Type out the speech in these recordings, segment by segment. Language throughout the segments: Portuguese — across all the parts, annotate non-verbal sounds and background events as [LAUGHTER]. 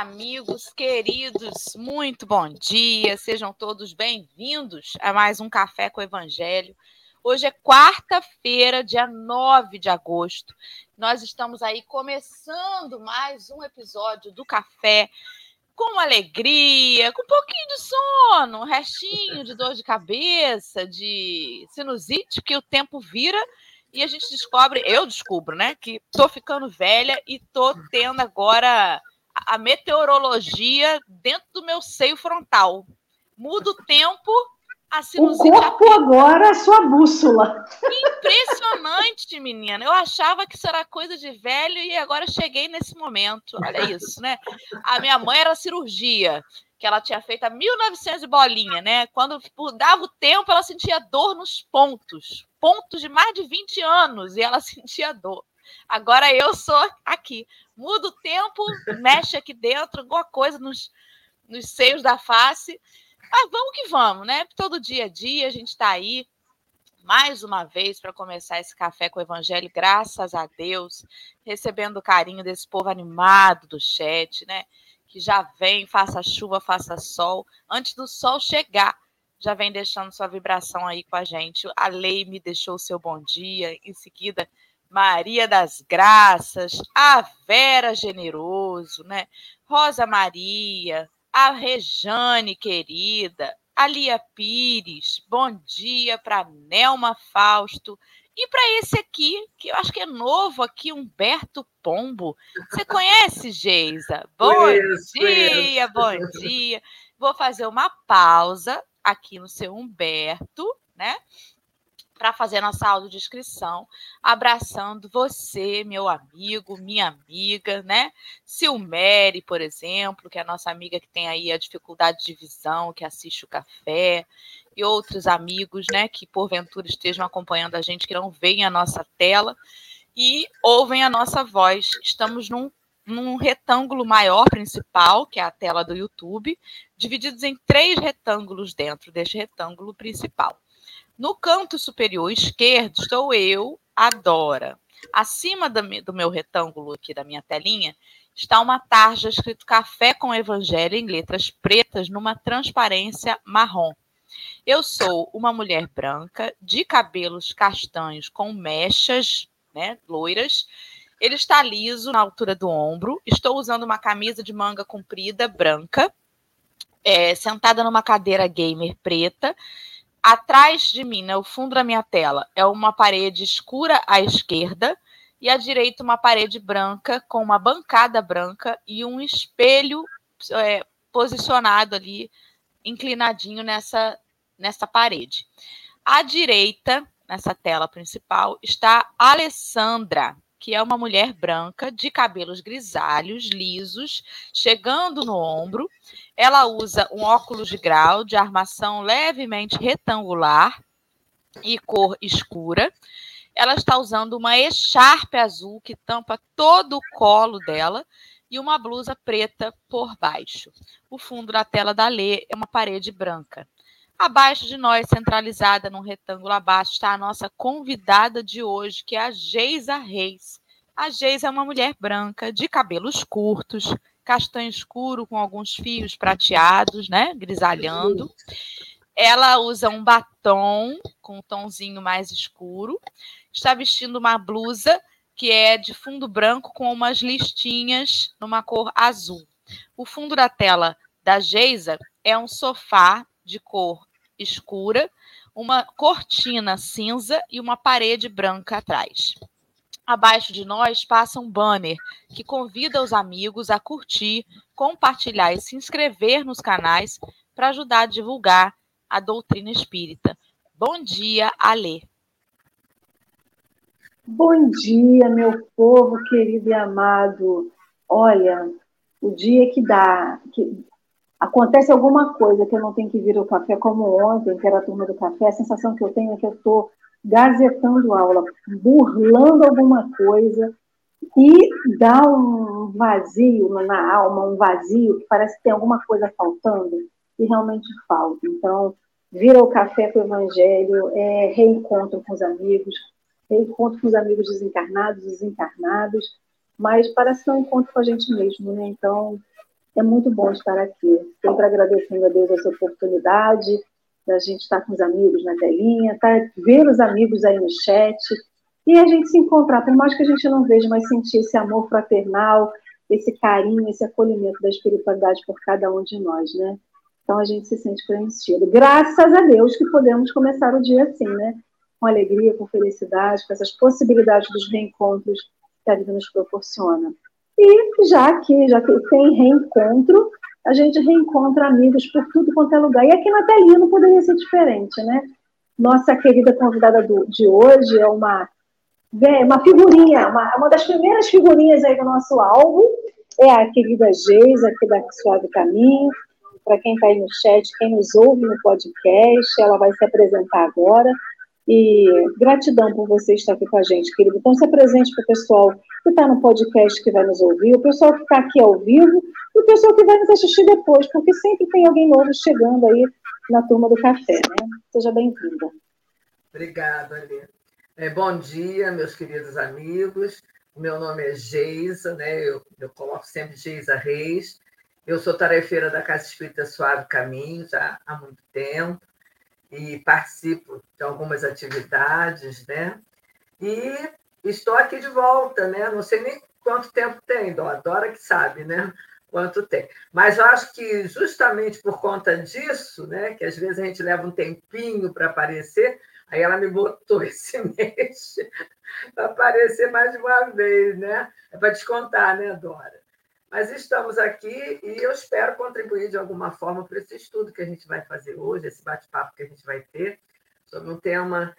Amigos queridos, muito bom dia, sejam todos bem-vindos a mais um Café com o Evangelho. Hoje é quarta-feira, dia 9 de agosto. Nós estamos aí começando mais um episódio do Café com alegria, com um pouquinho de sono, um restinho de dor de cabeça, de sinusite, que o tempo vira e a gente descobre, eu descubro, né, que tô ficando velha e tô tendo agora a meteorologia dentro do meu seio frontal. Muda o tempo, a sinusite. O corpo agora é sua bússola. Impressionante, menina. Eu achava que isso era coisa de velho e agora cheguei nesse momento. Olha isso, né? A minha mãe era cirurgia que ela tinha feito há 1900 bolinha, né? Quando dava o tempo, ela sentia dor nos pontos, pontos de mais de 20 anos, e ela [LAUGHS] sentia dor. Agora eu sou aqui. Muda o tempo, mexe aqui dentro, alguma coisa nos, nos seios da face. Mas vamos que vamos, né? Todo dia a dia a gente está aí, mais uma vez, para começar esse café com o Evangelho, graças a Deus, recebendo o carinho desse povo animado do chat, né? que já vem, faça chuva, faça sol, antes do sol chegar, já vem deixando sua vibração aí com a gente. A Lei me deixou o seu bom dia, em seguida, Maria das Graças, a Vera Generoso, né? Rosa Maria, a Rejane querida, a Lia Pires, bom dia para Nelma Fausto, e para esse aqui, que eu acho que é novo aqui, Humberto Pombo. Você conhece, Geisa? Bom conheço, dia, conheço. bom dia. Vou fazer uma pausa aqui no seu Humberto, né? Para fazer nossa audiodescrição, abraçando você, meu amigo, minha amiga, né? Silmere, por exemplo, que é a nossa amiga que tem aí a dificuldade de visão, que assiste o café e outros amigos, né, que porventura estejam acompanhando a gente, que não veem a nossa tela e ouvem a nossa voz. Estamos num, num retângulo maior principal, que é a tela do YouTube, divididos em três retângulos dentro deste retângulo principal. No canto superior esquerdo estou eu, Adora. Acima do meu retângulo aqui da minha telinha está uma tarja escrito Café com Evangelho em letras pretas numa transparência marrom. Eu sou uma mulher branca, de cabelos castanhos com mechas, né, loiras. Ele está liso na altura do ombro. Estou usando uma camisa de manga comprida branca, é, sentada numa cadeira gamer preta. Atrás de mim, no fundo da minha tela, é uma parede escura à esquerda e à direita uma parede branca com uma bancada branca e um espelho é, posicionado ali inclinadinho nessa, nessa parede. À direita, nessa tela principal, está Alessandra, que é uma mulher branca de cabelos grisalhos, lisos, chegando no ombro. Ela usa um óculos de grau de armação levemente retangular e cor escura. Ela está usando uma echarpe azul que tampa todo o colo dela e uma blusa preta por baixo. O fundo da tela da Lê é uma parede branca. Abaixo de nós, centralizada num retângulo abaixo, está a nossa convidada de hoje, que é a Geisa Reis. A Geisa é uma mulher branca, de cabelos curtos, castanho escuro com alguns fios prateados, né, grisalhando. Ela usa um batom com um tonzinho mais escuro. Está vestindo uma blusa que é de fundo branco com umas listinhas numa cor azul. O fundo da tela da Geisa é um sofá de cor escura, uma cortina cinza e uma parede branca atrás. Abaixo de nós passa um banner que convida os amigos a curtir, compartilhar e se inscrever nos canais para ajudar a divulgar a doutrina espírita. Bom dia, Alê. Bom dia, meu povo querido e amado. Olha, o dia que dá, que acontece alguma coisa que eu não tenho que vir ao café, como ontem, que era a turma do café, a sensação que eu tenho é que eu estou gazetando aula, burlando alguma coisa, e dá um vazio na alma, um vazio que parece que tem alguma coisa faltando, e realmente falta. Então, vir ao café com o Evangelho é reencontro com os amigos, reencontro com os amigos desencarnados, desencarnados, mas parece que é um encontro com a gente mesmo, né? Então, é muito bom estar aqui. Sempre agradecendo a Deus essa oportunidade da gente estar com os amigos na telinha, tá? ver os amigos aí no chat e a gente se encontrar, por mais que a gente não veja, mas sentir esse amor fraternal, esse carinho, esse acolhimento da espiritualidade por cada um de nós, né? Então a gente se sente preenchido. Graças a Deus que podemos começar o dia assim, né? Com alegria, com felicidade, com essas possibilidades dos reencontros que a vida nos proporciona. E já que já que tem reencontro, a gente reencontra amigos por tudo quanto é lugar. E aqui na telinha não poderia ser diferente, né? Nossa querida convidada do, de hoje é uma, uma figurinha, uma, uma das primeiras figurinhas aí do nosso álbum, é a querida Geisa, aqui da Suave Caminho. Para quem está aí no chat, quem nos ouve no podcast, ela vai se apresentar agora. E gratidão por você estar aqui com a gente, querido. Então, se apresente para o pessoal que está no podcast que vai nos ouvir, o pessoal que está aqui ao vivo e o pessoal que vai nos assistir depois, porque sempre tem alguém novo chegando aí na turma do café, né? Seja bem-vinda. Obrigada, Alê. É, bom dia, meus queridos amigos. Meu nome é Geisa, né? Eu, eu coloco sempre Geisa Reis. Eu sou tarefeira da Casa Espírita Suave Caminho já há muito tempo e participo de algumas atividades, né? E estou aqui de volta, né? Não sei nem quanto tempo tem, Dora, que sabe, né? Quanto tem. Mas eu acho que justamente por conta disso, né? Que às vezes a gente leva um tempinho para aparecer, aí ela me botou [LAUGHS] esse mês para aparecer mais uma vez, né? É para descontar, né, Dora? Mas estamos aqui e eu espero contribuir de alguma forma para esse estudo que a gente vai fazer hoje, esse bate-papo que a gente vai ter, sobre um tema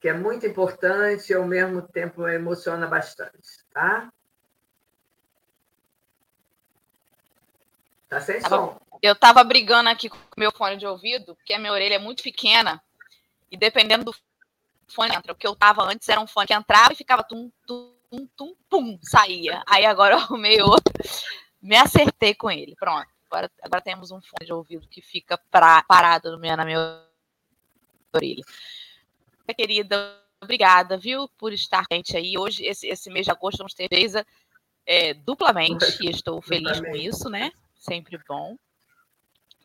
que é muito importante e ao mesmo tempo emociona bastante, tá? Tá sem som. Eu estava brigando aqui com o meu fone de ouvido, porque a minha orelha é muito pequena, e dependendo do fone entra, o que eu estava antes era um fone que entrava e ficava tum, tum, tum, tum, pum, saía. Aí agora eu arrumei outro, me acertei com ele. Pronto. Agora, agora temos um fone de ouvido que fica pra, parado no meu, na minha orelha. Querida, obrigada, viu, por estar gente aí. Hoje, esse, esse mês de agosto, vamos ter Geisa é, duplamente, e [LAUGHS] estou feliz com isso, né? Sempre bom.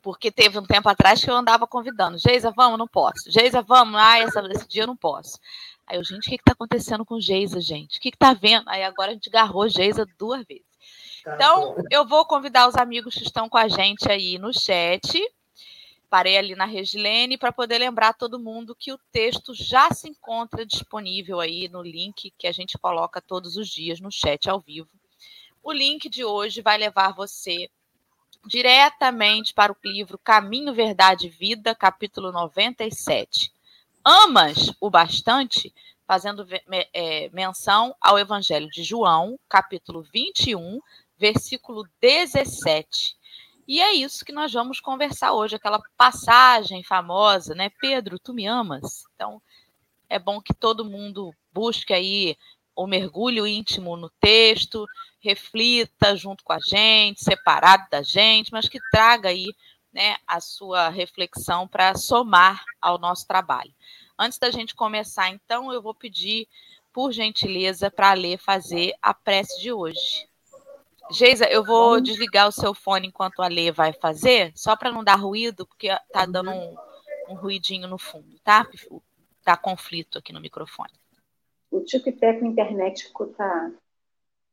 Porque teve um tempo atrás que eu andava convidando. Geisa, vamos? Não posso. Geisa, vamos? Ah, essa, esse dia eu não posso. Aí eu, gente, o que está acontecendo com Geisa, gente? O que está vendo? Aí agora a gente agarrou Geisa duas vezes. Tá então, bom. eu vou convidar os amigos que estão com a gente aí no chat. Parei ali na Regilene para poder lembrar todo mundo que o texto já se encontra disponível aí no link que a gente coloca todos os dias no chat ao vivo. O link de hoje vai levar você diretamente para o livro Caminho, Verdade e Vida, capítulo 97 amas o bastante, fazendo é, menção ao Evangelho de João, capítulo 21, versículo 17. E é isso que nós vamos conversar hoje, aquela passagem famosa, né? Pedro, tu me amas? Então, é bom que todo mundo busque aí o mergulho íntimo no texto, reflita junto com a gente, separado da gente, mas que traga aí né, a sua reflexão para somar ao nosso trabalho. Antes da gente começar, então, eu vou pedir, por gentileza, para a Lê fazer a prece de hoje. Geisa, eu vou desligar o seu fone enquanto a Lê vai fazer, só para não dar ruído, porque tá dando um, um ruidinho no fundo, tá? Tá conflito aqui no microfone. O Tico e Teco internet tá,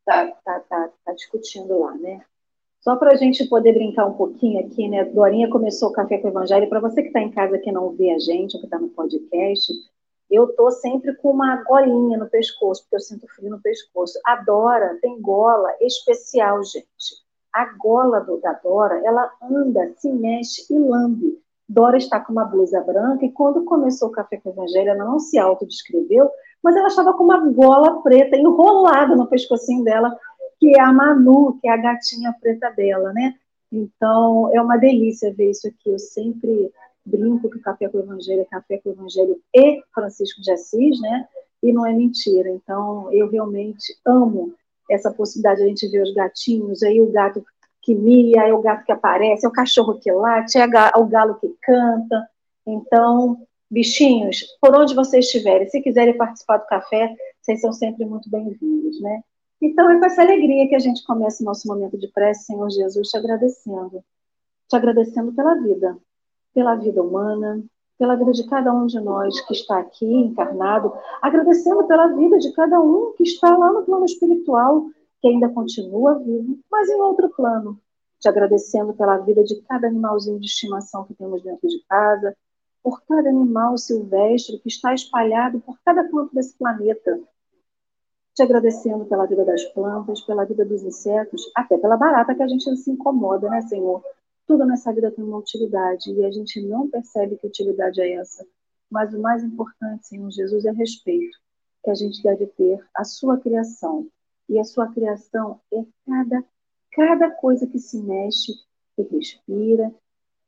tá, tá, tá, tá discutindo lá, né? Só para a gente poder brincar um pouquinho aqui, né? Dorinha começou o Café com o Evangelho. Para você que está em casa que não vê a gente, ou que está no podcast, eu tô sempre com uma golinha no pescoço, porque eu sinto frio no pescoço. A Dora tem gola especial, gente. A gola do, da Dora, ela anda, se mexe e lambe. Dora está com uma blusa branca e quando começou o Café com o Evangelho, ela não se autodescreveu, mas ela estava com uma gola preta enrolada no pescocinho dela que é a Manu, que é a gatinha preta dela, né? Então, é uma delícia ver isso aqui. Eu sempre brinco que Café com o Evangelho é Café com o Evangelho e Francisco de Assis, né? E não é mentira. Então, eu realmente amo essa possibilidade de a gente ver os gatinhos, aí o gato que mia, é o gato que aparece, é o cachorro que late, é o galo que canta. Então, bichinhos, por onde vocês estiverem, se quiserem participar do café, vocês são sempre muito bem-vindos, né? Então é com essa alegria que a gente começa o nosso momento de prece, Senhor Jesus, te agradecendo. Te agradecendo pela vida, pela vida humana, pela vida de cada um de nós que está aqui encarnado, agradecendo pela vida de cada um que está lá no plano espiritual, que ainda continua vivo, mas em outro plano. Te agradecendo pela vida de cada animalzinho de estimação que temos dentro de casa, por cada animal silvestre que está espalhado por cada canto desse planeta. Te agradecendo pela vida das plantas, pela vida dos insetos, até pela barata que a gente se incomoda, né, Senhor? Tudo nessa vida tem uma utilidade e a gente não percebe que utilidade é essa. Mas o mais importante, Senhor Jesus, é respeito que a gente deve ter à sua criação. E a sua criação é cada, cada coisa que se mexe, que respira,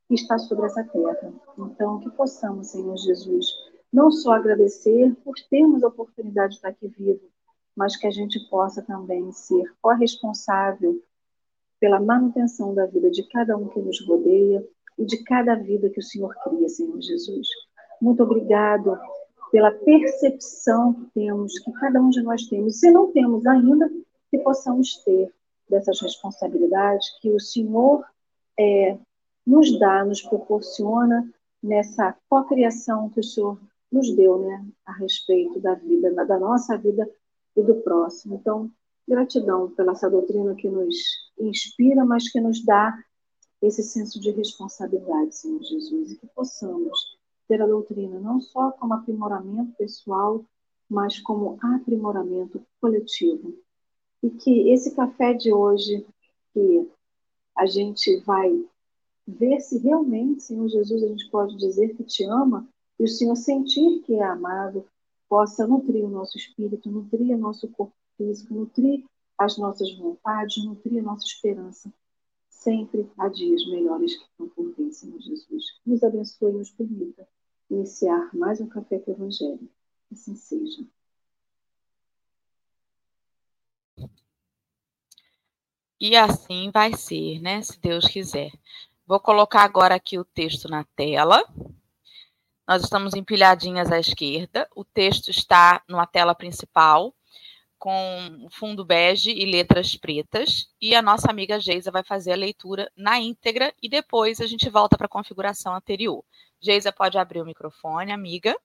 que está sobre essa terra. Então, que possamos, Senhor Jesus, não só agradecer por termos a oportunidade de estar aqui vivo, mas que a gente possa também ser corresponsável pela manutenção da vida de cada um que nos rodeia e de cada vida que o Senhor cria, Senhor Jesus. Muito obrigado pela percepção que temos, que cada um de nós temos. Se não temos ainda, que possamos ter dessas responsabilidades que o Senhor é, nos dá, nos proporciona nessa cocriação que o Senhor nos deu, né, a respeito da vida, da nossa vida e do próximo. Então, Gratidão pela essa doutrina que nos inspira, mas que nos dá esse senso de responsabilidade, Senhor Jesus, e que possamos ter a doutrina não só como aprimoramento pessoal, mas como aprimoramento coletivo. E que esse café de hoje, que a gente vai ver se realmente, Senhor Jesus, a gente pode dizer que te ama, e o Senhor sentir que é amado, possa nutrir o nosso espírito, nutrir o nosso corpo físico, nutrir as nossas vontades, nutrir a nossa esperança. Sempre há dias melhores que estão por vir, Senhor Jesus. Nos abençoe e nos permita iniciar mais um Café com o Evangelho. Assim seja. E assim vai ser, né? Se Deus quiser. Vou colocar agora aqui o texto na tela. Nós estamos empilhadinhas à esquerda. O texto está numa tela principal com fundo bege e letras pretas. E a nossa amiga Geisa vai fazer a leitura na íntegra e depois a gente volta para a configuração anterior. Geisa pode abrir o microfone, amiga.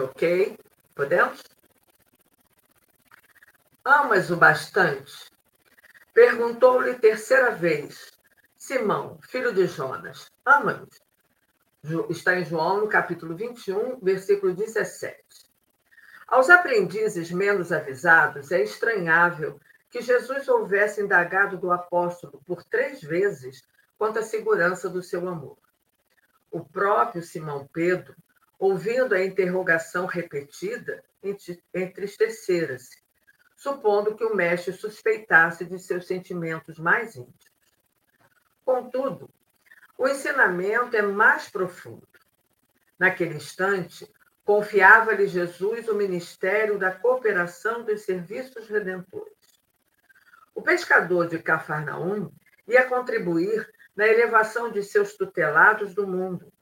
Ok, podemos? Amas o bastante? Perguntou-lhe terceira vez. Simão, filho de Jonas, ama-nos? está em João, no capítulo 21, versículo 17. Aos aprendizes menos avisados, é estranhável que Jesus houvesse indagado do apóstolo por três vezes quanto à segurança do seu amor. O próprio Simão Pedro, ouvindo a interrogação repetida, entristecera-se, supondo que o mestre suspeitasse de seus sentimentos mais íntimos. Contudo, o ensinamento é mais profundo. Naquele instante, confiava-lhe Jesus o ministério da cooperação dos serviços redentores. O pescador de Cafarnaum ia contribuir na elevação de seus tutelados do mundo,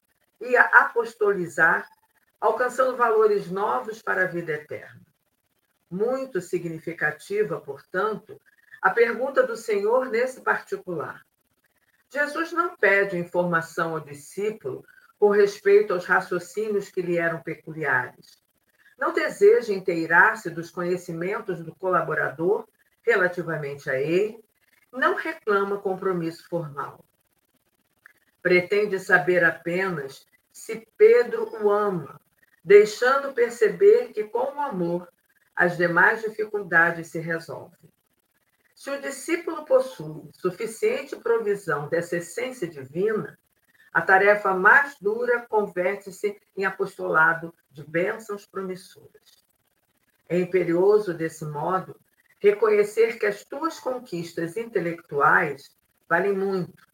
ia apostolizar, alcançando valores novos para a vida eterna. Muito significativa, portanto, a pergunta do Senhor nesse particular: Jesus não pede informação ao discípulo com respeito aos raciocínios que lhe eram peculiares. Não deseja inteirar-se dos conhecimentos do colaborador relativamente a ele, não reclama compromisso formal. Pretende saber apenas se Pedro o ama, deixando perceber que, com o amor, as demais dificuldades se resolvem. Se o discípulo possui suficiente provisão dessa essência divina, a tarefa mais dura converte-se em apostolado de bênçãos promissoras. É imperioso, desse modo, reconhecer que as tuas conquistas intelectuais valem muito,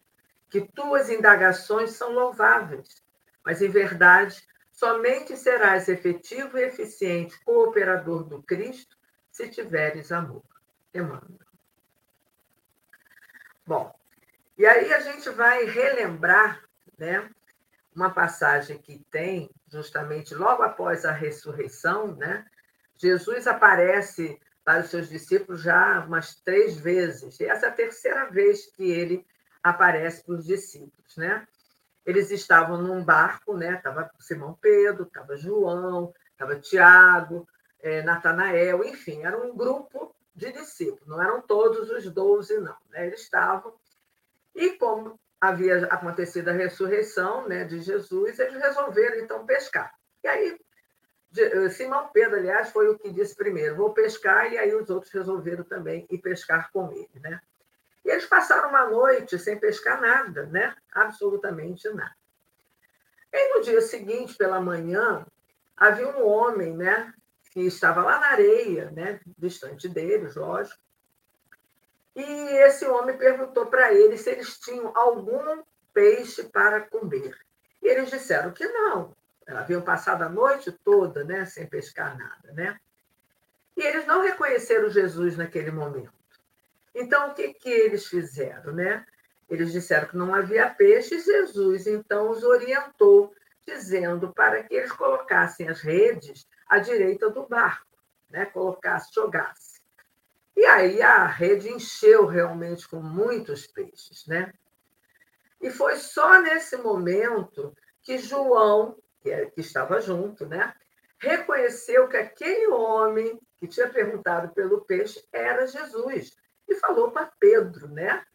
que tuas indagações são louváveis, mas, em verdade, somente serás efetivo e eficiente cooperador do Cristo se tiveres amor. Emmanuel. Bom, e aí a gente vai relembrar né, uma passagem que tem justamente logo após a ressurreição, né, Jesus aparece para os seus discípulos já umas três vezes. E essa é a terceira vez que ele aparece para os discípulos, né? Eles estavam num barco, né? Estava Simão Pedro, estava João, estava Tiago, é, Natanael, enfim, era um grupo de discípulos, não eram todos os doze, não. Né? Eles estavam. E como havia acontecido a ressurreição né, de Jesus, eles resolveram então pescar. E aí, eh, Simão Pedro, aliás, foi o que disse primeiro: vou pescar, e aí os outros resolveram também ir pescar com ele. Né? E eles passaram uma noite sem pescar nada, né? absolutamente nada. E no dia seguinte, pela manhã, havia um homem né, que estava lá na areia, né, distante deles, lógico. E esse homem perguntou para eles se eles tinham algum peixe para comer. E eles disseram que não. Haviam passado a noite toda né, sem pescar nada. Né? E eles não reconheceram Jesus naquele momento. Então, o que, que eles fizeram? Né? Eles disseram que não havia peixe, Jesus então os orientou, dizendo para que eles colocassem as redes à direita do barco, né? colocasse, jogasse. E aí a rede encheu realmente com muitos peixes. Né? E foi só nesse momento que João, que, é, estava junto, né? reconheceu que aquele homem que tinha perguntado pelo peixe era Jesus e falou para Pedro, né?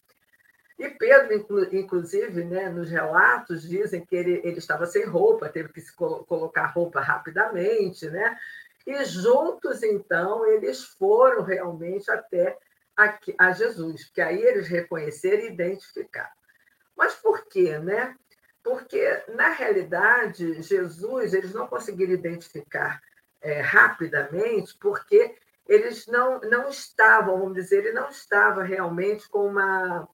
E Pedro, inclusive, né, nos relatos, dizem que ele, ele estava sem roupa, teve que se colocar roupa rapidamente, né? E juntos, então, eles foram realmente até a, a Jesus, porque aí eles reconheceram e identificaram. Mas por quê, né? Porque, na realidade, Jesus, eles não conseguiram identificar é, rapidamente, porque eles não, não estavam, vamos dizer, ele não estava realmente com uma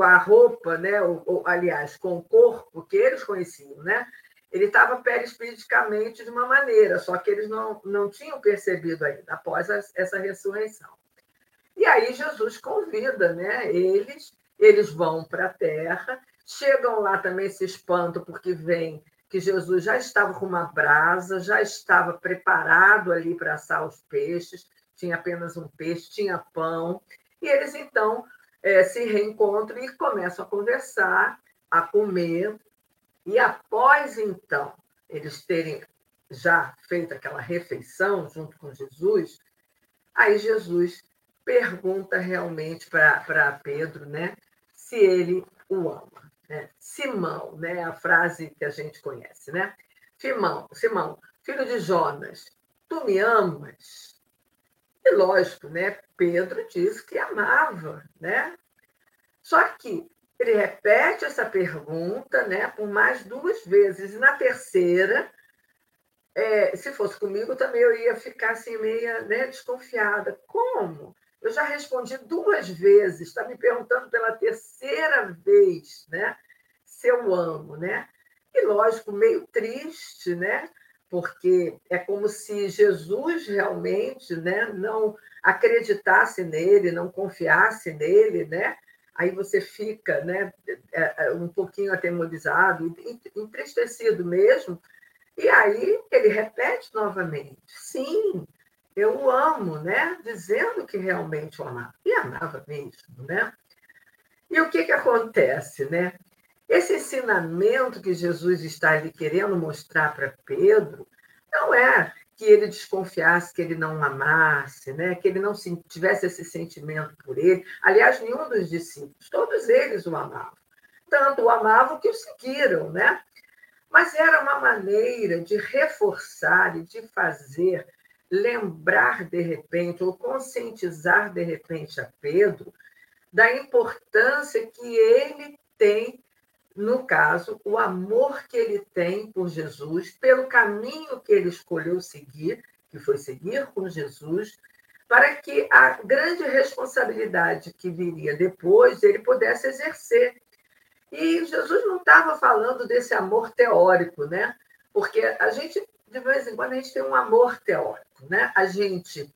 com a roupa, né? Ou, ou, aliás, com o corpo que eles conheciam, né? Ele estava perispiridicamente de uma maneira, só que eles não, não tinham percebido ainda, após essa ressurreição. E aí Jesus convida né, eles, eles vão para a terra, chegam lá também se espantam, porque vem que Jesus já estava com uma brasa, já estava preparado ali para assar os peixes, tinha apenas um peixe, tinha pão, e eles então é, se reencontram e começam a conversar, a comer, e após então eles terem já feito aquela refeição junto com Jesus, aí Jesus pergunta realmente para Pedro, né, se ele o ama. Né? Simão, né, a frase que a gente conhece, né? Simão, Simão, filho de Jonas, tu me amas? E lógico, né? Pedro disse que amava, né? Só que ele repete essa pergunta, né, por mais duas vezes. E na terceira, é, se fosse comigo, também eu ia ficar assim meia né, desconfiada. Como? Eu já respondi duas vezes, está me perguntando pela terceira vez, né? Se eu amo, né? E lógico, meio triste, né? Porque é como se Jesus realmente né, não acreditasse nele, não confiasse nele, né? Aí você fica né, é, é, um pouquinho atemorizado, entristecido mesmo, e aí ele repete novamente: sim, eu o amo, né? Dizendo que realmente o amava. E amava mesmo, né? E o que, que acontece, né? Esse ensinamento que Jesus está ali querendo mostrar para Pedro não é que ele desconfiasse que ele não amasse, né? que ele não tivesse esse sentimento por ele. Aliás, nenhum dos discípulos, todos eles o amavam. Tanto o amavam que o seguiram, né? Mas era uma maneira de reforçar e de fazer lembrar de repente, ou conscientizar de repente a Pedro da importância que ele tem no caso, o amor que ele tem por Jesus, pelo caminho que ele escolheu seguir, que foi seguir com Jesus, para que a grande responsabilidade que viria depois ele pudesse exercer. E Jesus não estava falando desse amor teórico, né? Porque a gente, de vez em quando, a gente tem um amor teórico, né? A gente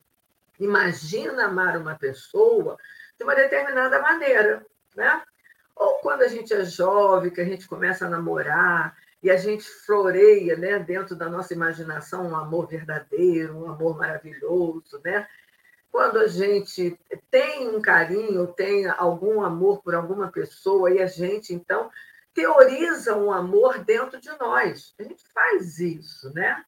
imagina amar uma pessoa de uma determinada maneira, né? Ou quando a gente é jovem, que a gente começa a namorar e a gente floreia né, dentro da nossa imaginação um amor verdadeiro, um amor maravilhoso, né? Quando a gente tem um carinho, tem algum amor por alguma pessoa e a gente então teoriza um amor dentro de nós, a gente faz isso, né?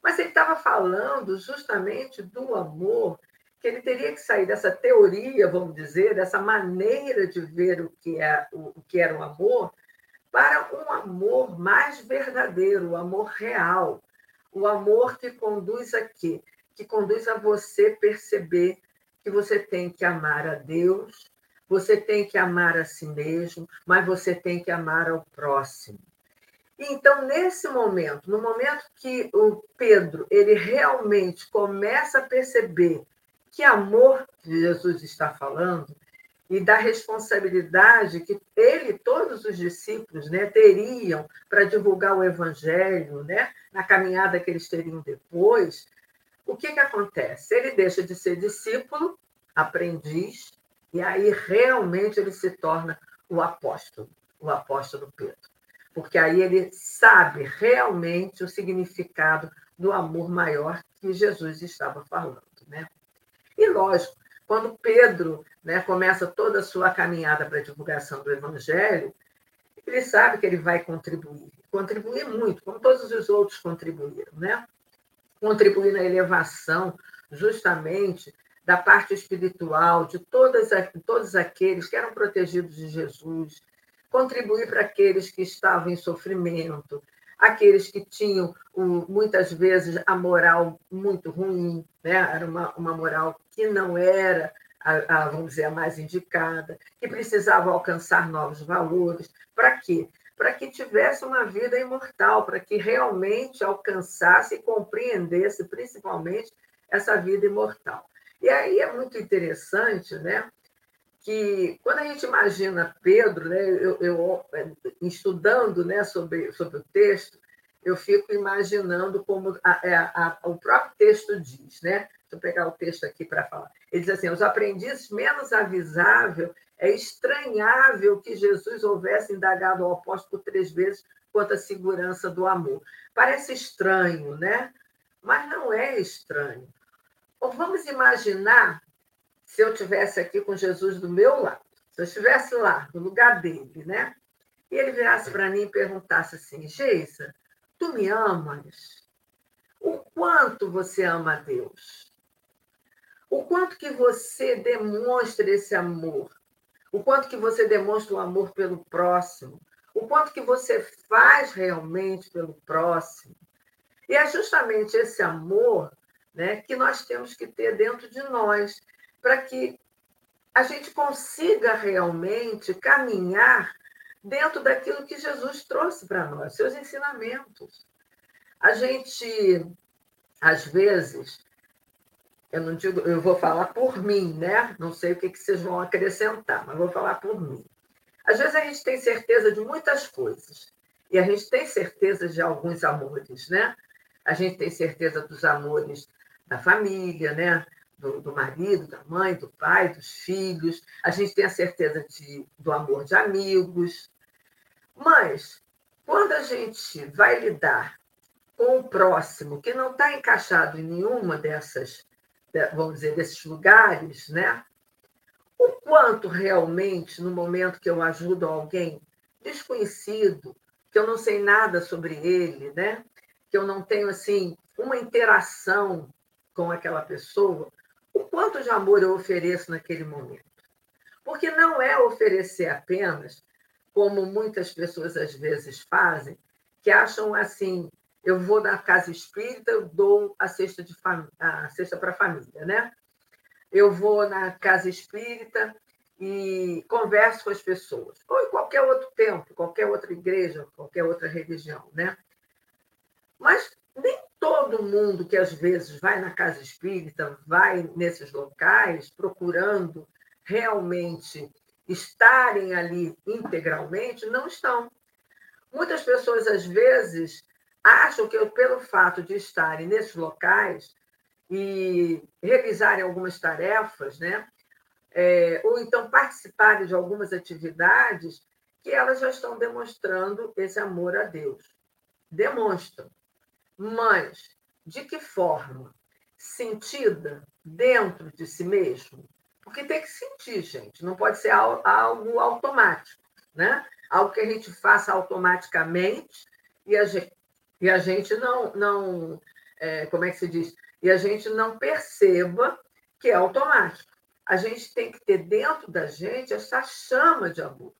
Mas ele estava falando justamente do amor que ele teria que sair dessa teoria, vamos dizer, dessa maneira de ver o que, é, o que era o amor, para um amor mais verdadeiro, o amor real, o amor que conduz a quê? Que conduz a você perceber que você tem que amar a Deus, você tem que amar a si mesmo, mas você tem que amar ao próximo. Então, nesse momento, no momento que o Pedro ele realmente começa a perceber que amor Jesus está falando, e da responsabilidade que ele e todos os discípulos né, teriam para divulgar o evangelho né, na caminhada que eles teriam depois, o que, que acontece? Ele deixa de ser discípulo, aprendiz, e aí realmente ele se torna o apóstolo, o apóstolo Pedro. Porque aí ele sabe realmente o significado do amor maior que Jesus estava falando. Né? E lógico, quando Pedro né, começa toda a sua caminhada para a divulgação do Evangelho, ele sabe que ele vai contribuir, contribuir muito, como todos os outros contribuíram, né? Contribuir na elevação, justamente, da parte espiritual de todas, todos aqueles que eram protegidos de Jesus, contribuir para aqueles que estavam em sofrimento, aqueles que tinham, muitas vezes, a moral muito ruim, né? era uma, uma moral que não era, a, a, vamos dizer, a mais indicada, que precisava alcançar novos valores. Para quê? Para que tivesse uma vida imortal, para que realmente alcançasse e compreendesse, principalmente, essa vida imortal. E aí é muito interessante, né? Que quando a gente imagina Pedro, né, eu, eu estudando né, sobre, sobre o texto, eu fico imaginando como a, é, a, a, o próprio texto diz, né? Deixa eu pegar o texto aqui para falar. Ele diz assim: os aprendizes menos avisável é estranhável que Jesus houvesse indagado ao apóstolo três vezes quanto à segurança do amor. Parece estranho, né? Mas não é estranho. Ou vamos imaginar se eu tivesse aqui com Jesus do meu lado, se eu estivesse lá, no lugar dele, né? E ele virasse para mim e perguntasse assim: Geisa, tu me amas? O quanto você ama a Deus? O quanto que você demonstra esse amor? O quanto que você demonstra o amor pelo próximo? O quanto que você faz realmente pelo próximo? E é justamente esse amor né, que nós temos que ter dentro de nós para que a gente consiga realmente caminhar dentro daquilo que Jesus trouxe para nós, seus ensinamentos. A gente, às vezes, eu não digo, eu vou falar por mim, né? Não sei o que, que vocês vão acrescentar, mas vou falar por mim. Às vezes a gente tem certeza de muitas coisas, e a gente tem certeza de alguns amores, né? A gente tem certeza dos amores da família, né? Do, do, marido, da mãe, do pai, dos filhos, a gente tem a certeza de, do amor de amigos. Mas, quando a gente vai lidar com o próximo que não está encaixado em nenhuma dessas, vamos dizer, desses lugares, né? O quanto realmente, no momento que eu ajudo alguém desconhecido, que eu não sei nada sobre ele, né? Que eu não tenho assim uma interação com aquela pessoa, o quanto de amor eu ofereço naquele momento. Porque não é oferecer apenas, como muitas pessoas às vezes fazem, que acham assim, eu vou na casa espírita, eu dou a cesta, de a cesta para a família, né? Eu vou na casa espírita e converso com as pessoas. Ou em qualquer outro templo, qualquer outra igreja, qualquer outra religião, né? Mas todo mundo que às vezes vai na casa espírita, vai nesses locais procurando realmente estarem ali integralmente, não estão. Muitas pessoas, às vezes, acham que pelo fato de estarem nesses locais e realizarem algumas tarefas, né? É, ou então participarem de algumas atividades, que elas já estão demonstrando esse amor a Deus. Demonstram. Mas de que forma? Sentida dentro de si mesmo? Porque tem que sentir, gente. Não pode ser algo automático, né? Algo que a gente faça automaticamente e a gente, e a gente não, não é, como é que se diz? E a gente não perceba que é automático. A gente tem que ter dentro da gente essa chama de amor.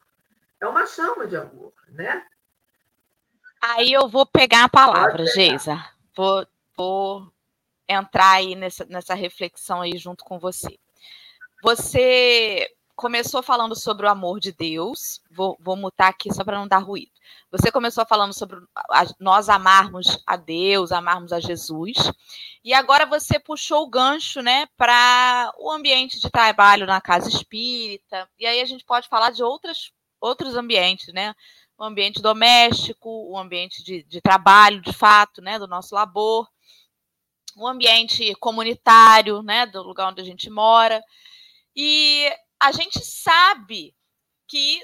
É uma chama de amor, né? Aí eu vou pegar a palavra, Geisa. Vou, vou entrar aí nessa, nessa reflexão aí junto com você. Você começou falando sobre o amor de Deus. Vou, vou mutar aqui só para não dar ruído. Você começou falando sobre nós amarmos a Deus, amarmos a Jesus. E agora você puxou o gancho, né, para o ambiente de trabalho na casa espírita. E aí a gente pode falar de outras, outros ambientes, né? O ambiente doméstico, o ambiente de, de trabalho, de fato, né, do nosso labor, o ambiente comunitário, né, do lugar onde a gente mora. E a gente sabe que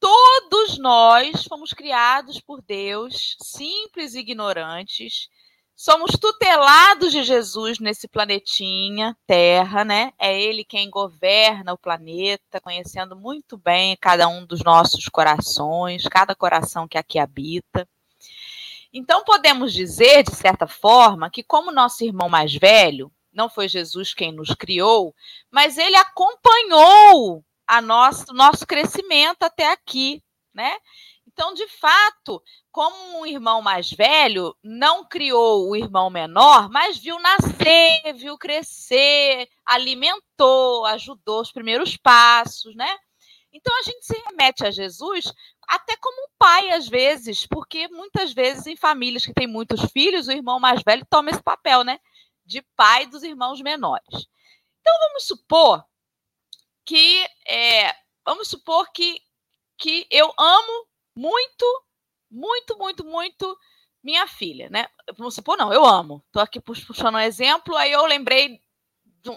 todos nós fomos criados por Deus, simples e ignorantes. Somos tutelados de Jesus nesse planetinha Terra, né? É ele quem governa o planeta, conhecendo muito bem cada um dos nossos corações, cada coração que aqui habita. Então podemos dizer, de certa forma, que como nosso irmão mais velho, não foi Jesus quem nos criou, mas ele acompanhou a nosso, nosso crescimento até aqui, né? Então, de fato, como um irmão mais velho não criou o irmão menor, mas viu nascer, viu crescer, alimentou, ajudou os primeiros passos, né? Então a gente se remete a Jesus até como um pai às vezes, porque muitas vezes em famílias que têm muitos filhos, o irmão mais velho toma esse papel, né? de pai dos irmãos menores. Então, vamos supor que é, vamos supor que, que eu amo muito, muito, muito, muito minha filha, né? Vamos supor, não, eu amo. Estou aqui puxando um exemplo, aí eu lembrei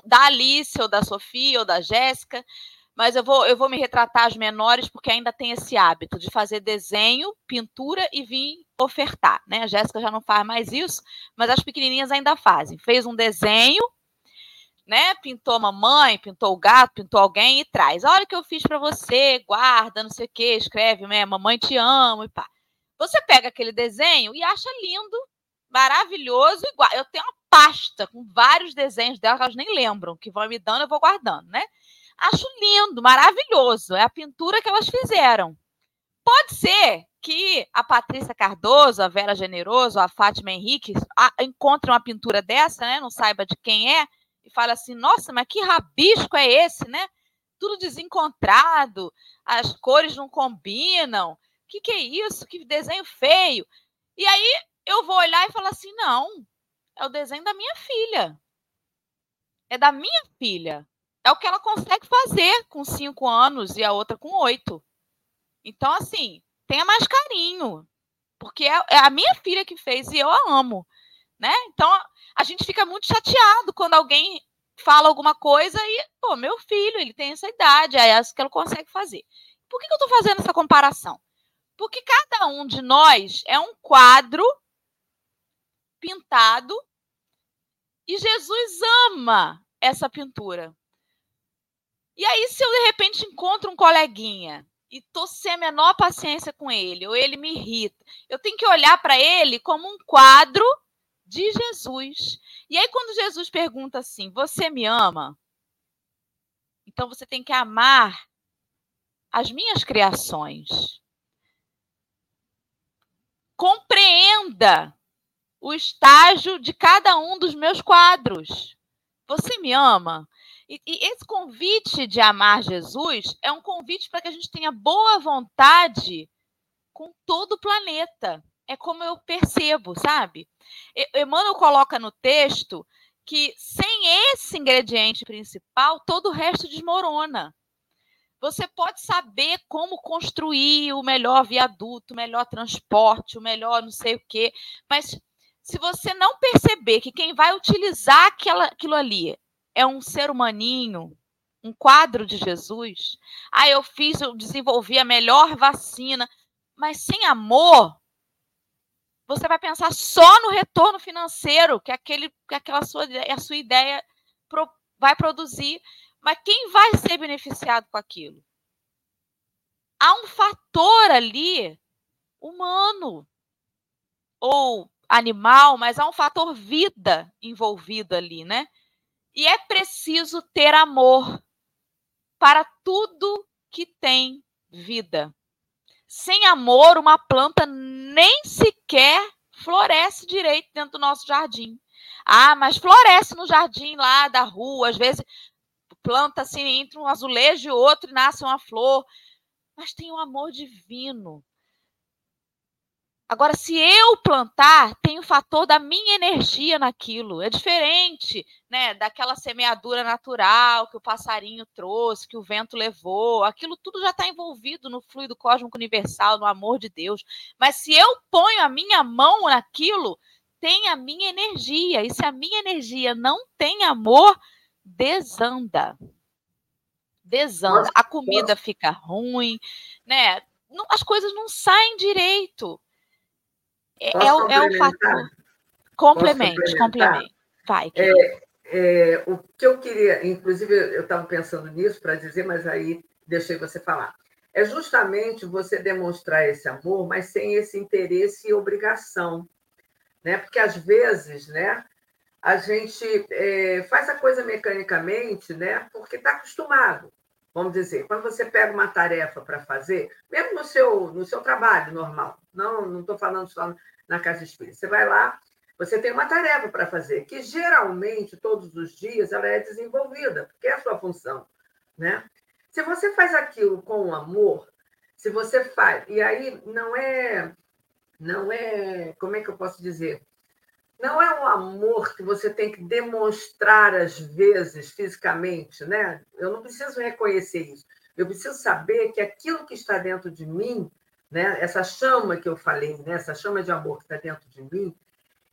da Alice, ou da Sofia, ou da Jéssica, mas eu vou, eu vou me retratar as menores porque ainda tem esse hábito de fazer desenho, pintura e vir ofertar, né? A Jéssica já não faz mais isso, mas as pequenininhas ainda fazem. Fez um desenho, né? Pintou a mamãe, pintou o gato, pintou alguém e traz. Olha o que eu fiz para você, guarda, não sei o quê, escreve, né? Mamãe te amo e pá. Você pega aquele desenho e acha lindo, maravilhoso, igual. Eu tenho uma pasta com vários desenhos dela que elas nem lembram, que vão me dando, eu vou guardando, né? Acho lindo, maravilhoso. É a pintura que elas fizeram. Pode ser que a Patrícia Cardoso, a Vera Generoso, a Fátima Henrique encontrem uma pintura dessa, né? Não saiba de quem é, e fale assim: nossa, mas que rabisco é esse, né? Tudo desencontrado, as cores não combinam. O que, que é isso? Que desenho feio. E aí eu vou olhar e falar assim: não, é o desenho da minha filha. É da minha filha. É o que ela consegue fazer com cinco anos e a outra com oito. Então, assim, tenha mais carinho. Porque é, é a minha filha que fez e eu a amo. Né? Então, a gente fica muito chateado quando alguém fala alguma coisa e, pô, meu filho, ele tem essa idade, é essa que ela consegue fazer. Por que, que eu estou fazendo essa comparação? Porque cada um de nós é um quadro pintado e Jesus ama essa pintura. E aí, se eu de repente encontro um coleguinha e tô sem a menor paciência com ele, ou ele me irrita, eu tenho que olhar para ele como um quadro de Jesus. E aí, quando Jesus pergunta assim: Você me ama? Então você tem que amar as minhas criações. Compreenda o estágio de cada um dos meus quadros. Você me ama? E, e esse convite de amar Jesus é um convite para que a gente tenha boa vontade com todo o planeta. É como eu percebo, sabe? Emmanuel coloca no texto que sem esse ingrediente principal, todo o resto desmorona. Você pode saber como construir o melhor viaduto, o melhor transporte, o melhor não sei o quê, mas se você não perceber que quem vai utilizar aquela, aquilo ali é um ser humaninho, um quadro de Jesus. Ah, eu fiz, eu desenvolvi a melhor vacina, mas sem amor, você vai pensar só no retorno financeiro que aquele, que aquela sua, a sua ideia pro, vai produzir. Mas quem vai ser beneficiado com aquilo? Há um fator ali humano ou animal, mas há um fator vida envolvido ali, né? E é preciso ter amor para tudo que tem vida. Sem amor, uma planta nem sequer floresce direito dentro do nosso jardim. Ah, mas floresce no jardim lá da rua, às vezes planta assim entre um azulejo e outro e nasce uma flor. Mas tem o um amor divino. Agora, se eu plantar, tem o fator da minha energia naquilo. É diferente, né? Daquela semeadura natural que o passarinho trouxe, que o vento levou. Aquilo tudo já está envolvido no fluido cósmico universal, no amor de Deus. Mas se eu ponho a minha mão naquilo, tem a minha energia. E se a minha energia não tem amor, desanda. Desanda. A comida fica ruim, né? as coisas não saem direito. É, é, é o fator. Complemente, complemente. Vai. É, é, o que eu queria, inclusive, eu estava pensando nisso para dizer, mas aí deixei você falar. É justamente você demonstrar esse amor, mas sem esse interesse e obrigação. Né? Porque às vezes, né, a gente é, faz a coisa mecanicamente, né, porque está acostumado. Vamos dizer, quando você pega uma tarefa para fazer, mesmo no seu, no seu trabalho normal, não estou falando só na casa espírita, você vai lá, você tem uma tarefa para fazer, que geralmente, todos os dias, ela é desenvolvida, porque é a sua função. Né? Se você faz aquilo com amor, se você faz, e aí não é, não é, como é que eu posso dizer? Não é um amor que você tem que demonstrar às vezes fisicamente, né? Eu não preciso reconhecer isso. Eu preciso saber que aquilo que está dentro de mim, né? Essa chama que eu falei, né? Essa chama de amor que está dentro de mim,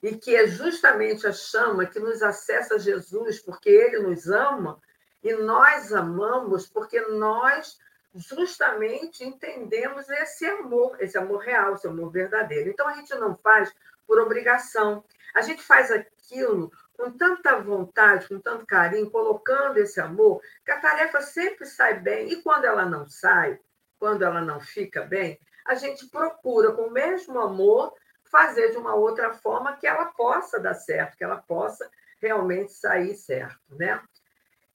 e que é justamente a chama que nos acessa a Jesus, porque Ele nos ama e nós amamos porque nós justamente entendemos esse amor, esse amor real, esse amor verdadeiro. Então a gente não faz por obrigação. A gente faz aquilo com tanta vontade, com tanto carinho, colocando esse amor, que a tarefa sempre sai bem. E quando ela não sai, quando ela não fica bem, a gente procura, com o mesmo amor, fazer de uma outra forma que ela possa dar certo, que ela possa realmente sair certo, né?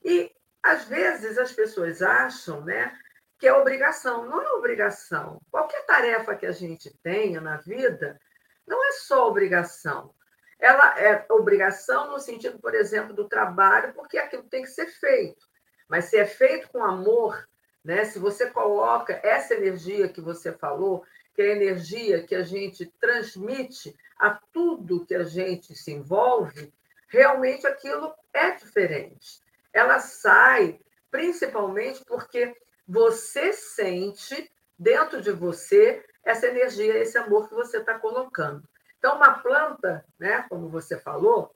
E às vezes as pessoas acham, né, que é obrigação. Não é obrigação. Qualquer tarefa que a gente tenha na vida não é só obrigação. Ela é obrigação no sentido, por exemplo, do trabalho, porque aquilo tem que ser feito. Mas se é feito com amor, né? Se você coloca essa energia que você falou, que é a energia que a gente transmite a tudo que a gente se envolve, realmente aquilo é diferente. Ela sai principalmente porque você sente dentro de você essa energia, esse amor que você está colocando. Então, uma planta, né, como você falou,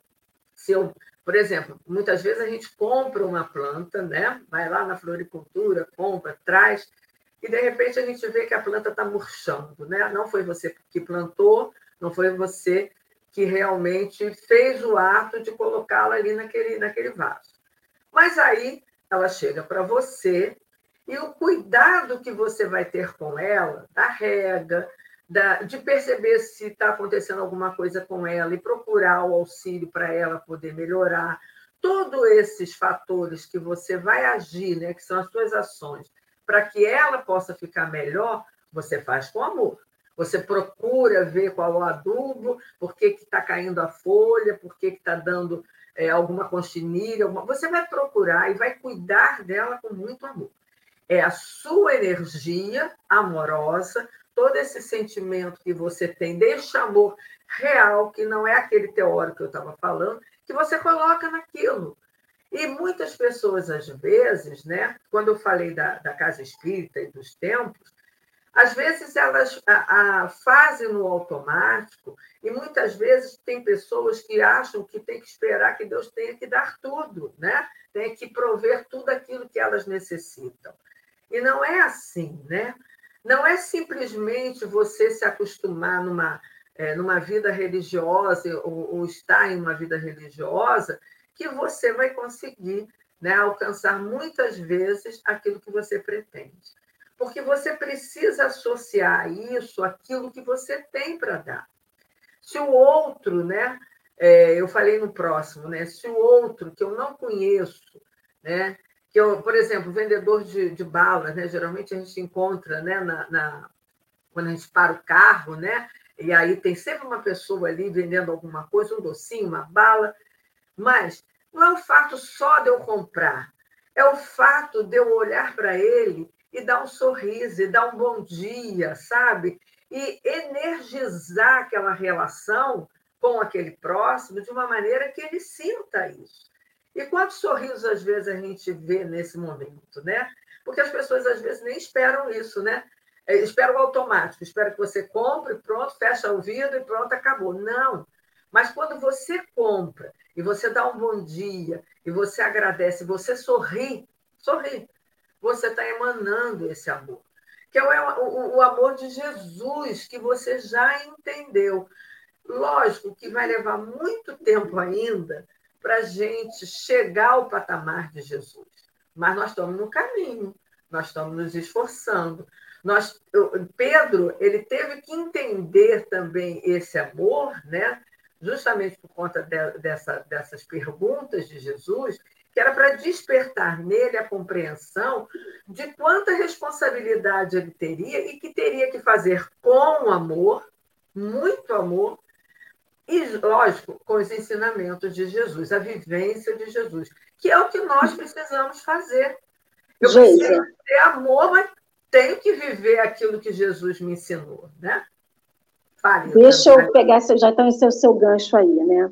se eu, por exemplo, muitas vezes a gente compra uma planta, né, vai lá na floricultura, compra, traz, e de repente a gente vê que a planta está murchando, né? Não foi você que plantou, não foi você que realmente fez o ato de colocá-la ali naquele, naquele vaso. Mas aí ela chega para você e o cuidado que você vai ter com ela, da rega, da, de perceber se está acontecendo alguma coisa com ela e procurar o auxílio para ela poder melhorar. Todos esses fatores que você vai agir, né, que são as suas ações, para que ela possa ficar melhor, você faz com amor. Você procura ver qual é o adubo, por que está caindo a folha, por que está dando é, alguma conchinilha. Alguma... Você vai procurar e vai cuidar dela com muito amor é a sua energia amorosa, todo esse sentimento que você tem deste amor real, que não é aquele teórico que eu estava falando, que você coloca naquilo. E muitas pessoas, às vezes, né, quando eu falei da, da casa espírita e dos tempos, às vezes elas a, a, fazem no automático, e muitas vezes tem pessoas que acham que tem que esperar que Deus tenha que dar tudo, né? tem que prover tudo aquilo que elas necessitam. E não é assim, né? Não é simplesmente você se acostumar numa, é, numa vida religiosa ou, ou estar em uma vida religiosa que você vai conseguir né, alcançar muitas vezes aquilo que você pretende. Porque você precisa associar isso àquilo que você tem para dar. Se o outro, né, é, eu falei no próximo, né, se o outro que eu não conheço, né, que eu, por exemplo, vendedor de, de balas, né, geralmente a gente encontra, né, na, na, quando a gente para o carro, né, e aí tem sempre uma pessoa ali vendendo alguma coisa, um docinho, uma bala, mas não é o fato só de eu comprar, é o fato de eu olhar para ele e dar um sorriso, e dar um bom dia, sabe? E energizar aquela relação com aquele próximo de uma maneira que ele sinta isso. E quantos sorrisos às vezes a gente vê nesse momento, né? Porque as pessoas às vezes nem esperam isso, né? É, esperam automático, esperam que você compre, pronto, fecha o vidro e pronto, acabou. Não. Mas quando você compra e você dá um bom dia, e você agradece, você sorri, sorri, você está emanando esse amor. Que é o, o amor de Jesus, que você já entendeu. Lógico que vai levar muito tempo ainda para a gente chegar ao patamar de Jesus. Mas nós estamos no caminho, nós estamos nos esforçando. Nós, Pedro, ele teve que entender também esse amor, né? justamente por conta de, dessa, dessas perguntas de Jesus, que era para despertar nele a compreensão de quanta responsabilidade ele teria e que teria que fazer com amor, muito amor, e, lógico, com os ensinamentos de Jesus, a vivência de Jesus, que é o que nós precisamos fazer. Eu preciso ter amor, mas tenho que viver aquilo que Jesus me ensinou, né? Fale, Deixa eu pegar, já está esse seu gancho aí, né?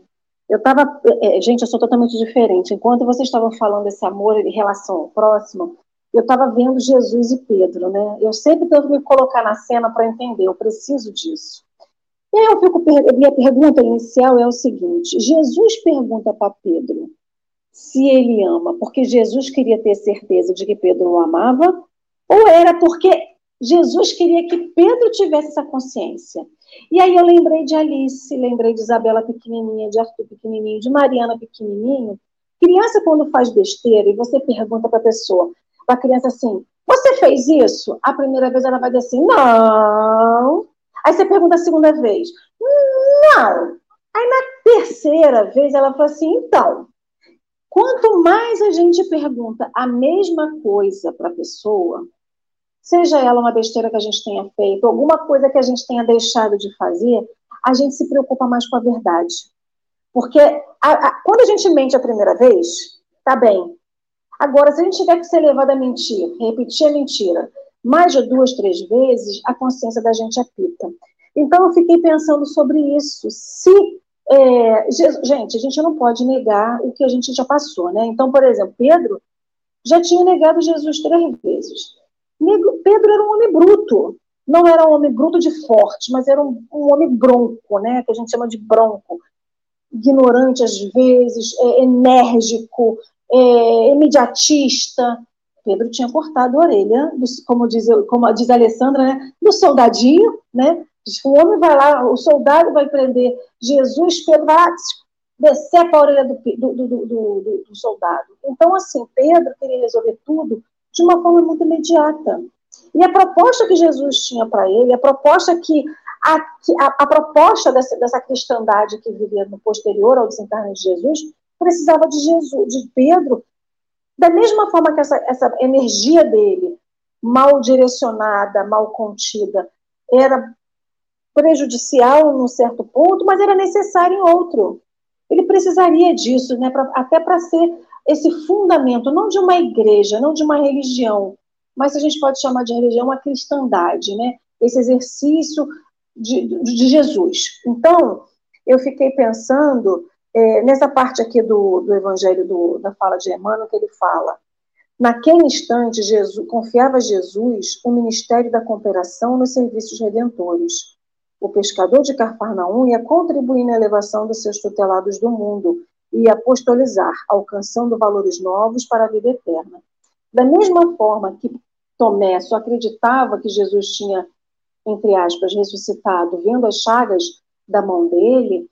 Eu estava, é, é, gente, eu sou totalmente diferente. Enquanto vocês estavam falando desse amor em relação ao próximo, eu estava vendo Jesus e Pedro, né? Eu sempre tento me colocar na cena para entender, eu preciso disso. E aí eu fico, minha pergunta inicial é o seguinte: Jesus pergunta para Pedro se ele ama, porque Jesus queria ter certeza de que Pedro o amava, ou era porque Jesus queria que Pedro tivesse essa consciência. E aí eu lembrei de Alice, lembrei de Isabela pequenininha, de Arthur pequenininho, de Mariana pequenininho. Criança, quando faz besteira e você pergunta para a pessoa, para a criança assim, você fez isso? A primeira vez ela vai dizer assim, não. Aí você pergunta a segunda vez, não. Aí na terceira vez ela fala assim, então. Quanto mais a gente pergunta a mesma coisa para a pessoa, seja ela uma besteira que a gente tenha feito, alguma coisa que a gente tenha deixado de fazer, a gente se preocupa mais com a verdade. Porque a, a, quando a gente mente a primeira vez, tá bem. Agora, se a gente tiver que ser levado a mentir, repetir a mentira, mais de duas, três vezes, a consciência da gente apita. Então, eu fiquei pensando sobre isso. Se. É, gente, a gente não pode negar o que a gente já passou, né? Então, por exemplo, Pedro já tinha negado Jesus três vezes. Pedro era um homem bruto. Não era um homem bruto de forte, mas era um, um homem bronco, né? Que a gente chama de bronco. Ignorante às vezes, é, enérgico, é, imediatista. Pedro tinha cortado a orelha, do, como, diz, como diz a Alessandra, né? do soldadinho, né? O homem vai lá, o soldado vai prender Jesus, Pedro vai lá, decepa a orelha do, do, do, do, soldado. Então, assim, Pedro queria resolver tudo de uma forma muito imediata. E a proposta que Jesus tinha para ele, a proposta que a, a, a proposta dessa, dessa cristandade que vivia no posterior ao desencarne de Jesus precisava de Jesus, de Pedro, da mesma forma que essa, essa energia dele, mal direcionada, mal contida, era prejudicial num certo ponto, mas era necessário em outro. Ele precisaria disso, né, pra, até para ser esse fundamento, não de uma igreja, não de uma religião, mas a gente pode chamar de religião a cristandade, né? Esse exercício de, de Jesus. Então, eu fiquei pensando é, nessa parte aqui do, do Evangelho, do, da fala de Emmanuel, que ele fala. Naquele instante, Jesus, confiava Jesus o ministério da cooperação nos serviços redentores. O pescador de Carfarnaum ia contribuir na elevação dos seus tutelados do mundo, e apostolizar, alcançando valores novos para a vida eterna. Da mesma forma que Tomé só acreditava que Jesus tinha, entre aspas, ressuscitado, vendo as chagas da mão dele,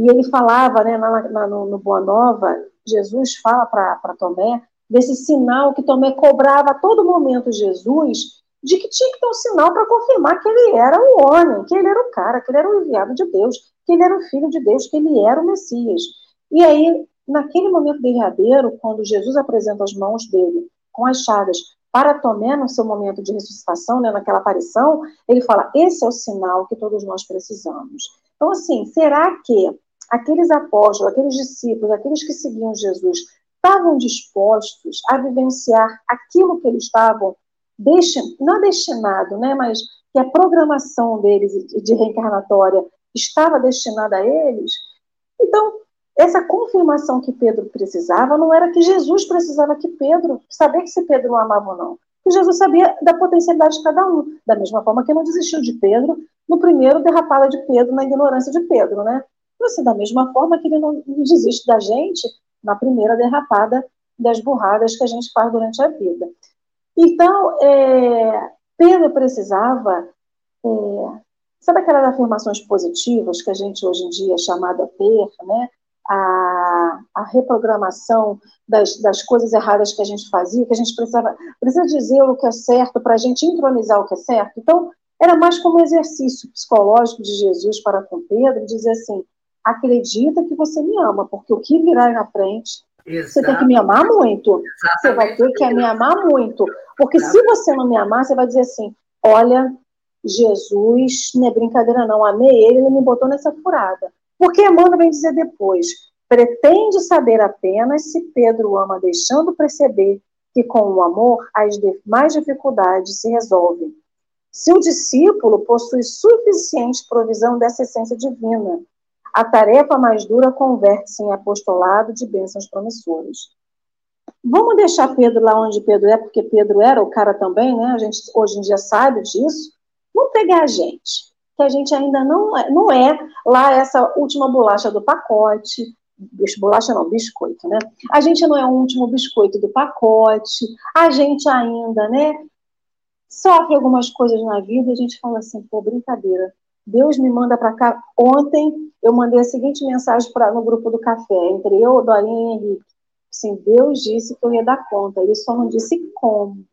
e ele falava, né, na, na, no, no Boa Nova, Jesus fala para Tomé desse sinal que Tomé cobrava a todo momento Jesus, de que tinha que ter um sinal para confirmar que ele era o homem, que ele era o cara, que ele era o enviado de Deus, que ele era o filho de Deus, que ele era o Messias. E aí, naquele momento derradeiro, quando Jesus apresenta as mãos dele com as chagas para Tomé, no seu momento de ressuscitação, né, naquela aparição, ele fala: esse é o sinal que todos nós precisamos. Então, assim, será que aqueles apóstolos, aqueles discípulos, aqueles que seguiam Jesus, estavam dispostos a vivenciar aquilo que eles estavam, destin, não destinado, né, mas que a programação deles de reencarnatória estava destinada a eles? Então, essa confirmação que Pedro precisava não era que Jesus precisava que Pedro, saber que se Pedro o amava ou não. Que Jesus sabia da potencialidade de cada um. Da mesma forma que não desistiu de Pedro no primeiro derrapada de Pedro, na ignorância de Pedro, né? Assim, da mesma forma que ele não desiste da gente na primeira derrapada das burradas que a gente faz durante a vida. Então, é, Pedro precisava, é, sabe aquelas afirmações positivas que a gente hoje em dia é chamado a ter, né? A, a reprogramação das, das coisas erradas que a gente fazia, que a gente precisava, precisa dizer o que é certo para a gente entronizar o que é certo. Então, era mais como um exercício psicológico de Jesus para com Pedro, dizer assim: acredita que você me ama, porque o que virá na frente, Exato. você tem que me amar muito. Exatamente. Você vai ter que me amar muito. Porque se você não me amar, você vai dizer assim: olha, Jesus, não é brincadeira, não. Amei ele, ele me botou nessa furada. Porque Emmanuel vem dizer depois: pretende saber apenas se Pedro ama, deixando perceber que com o amor as demais dificuldades se resolvem. Se o discípulo possui suficiente provisão dessa essência divina, a tarefa mais dura converte-se em apostolado de bênçãos promissoras. Vamos deixar Pedro lá onde Pedro é, porque Pedro era o cara também, né? A gente hoje em dia sabe disso. Vamos pegar a gente, que a gente ainda não é, não é lá essa última bolacha do pacote, bolacha não, biscoito, né? A gente não é o último biscoito do pacote, a gente ainda, né, sofre algumas coisas na vida e a gente fala assim, pô, brincadeira, Deus me manda para cá. Ontem eu mandei a seguinte mensagem para no grupo do café, entre eu, Dorinha e Henrique. Assim, Deus disse que eu ia dar conta, ele só não disse como.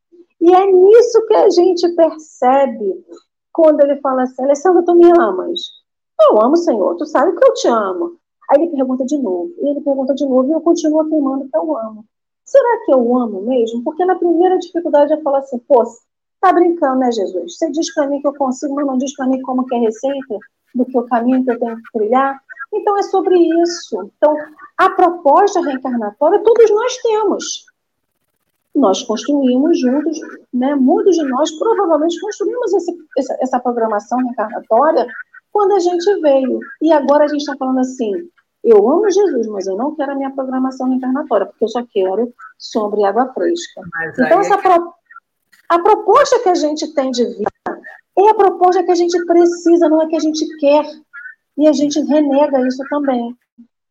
E é nisso que a gente percebe quando ele fala assim, Alessandra, tu me amas? Eu amo, Senhor, tu sabe que eu te amo. Aí ele pergunta de novo, e ele pergunta de novo, e eu continuo afirmando que eu amo. Será que eu amo mesmo? Porque na primeira dificuldade eu falo assim, pô, Tá brincando, né, Jesus? Você diz para mim que eu consigo, mas não diz para mim como que é a receita do que o caminho que eu tenho que trilhar. Então é sobre isso. Então, a proposta reencarnatória todos nós temos. Nós construímos juntos, né? Muitos de nós provavelmente construímos esse, essa, essa programação reencarnatória quando a gente veio. E agora a gente está falando assim: eu amo Jesus, mas eu não quero a minha programação reencarnatória, porque eu só quero sombra e água fresca. então, essa, é pro, a proposta que a gente tem de vida é a proposta que a gente precisa, não é que a gente quer. E a gente renega isso também.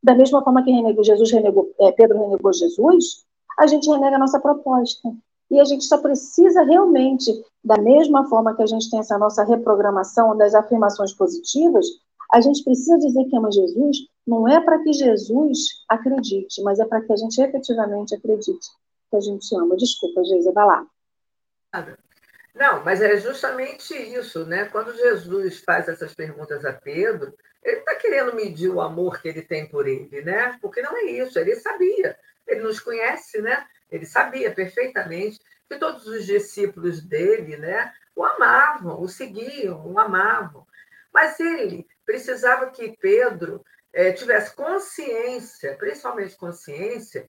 Da mesma forma que renegou Jesus, renegou, é, Pedro renegou Jesus, a gente renega a nossa proposta. E a gente só precisa realmente, da mesma forma que a gente tem essa nossa reprogramação das afirmações positivas, a gente precisa dizer que ama Jesus, não é para que Jesus acredite, mas é para que a gente efetivamente acredite que a gente ama. Desculpa, Geisa, vai lá. Não, mas é justamente isso, né? Quando Jesus faz essas perguntas a Pedro, ele está querendo medir o amor que ele tem por ele, né? Porque não é isso, ele sabia, ele nos conhece, né? Ele sabia perfeitamente que todos os discípulos dele, né, o amavam, o seguiam, o amavam. Mas ele precisava que Pedro é, tivesse consciência, principalmente consciência,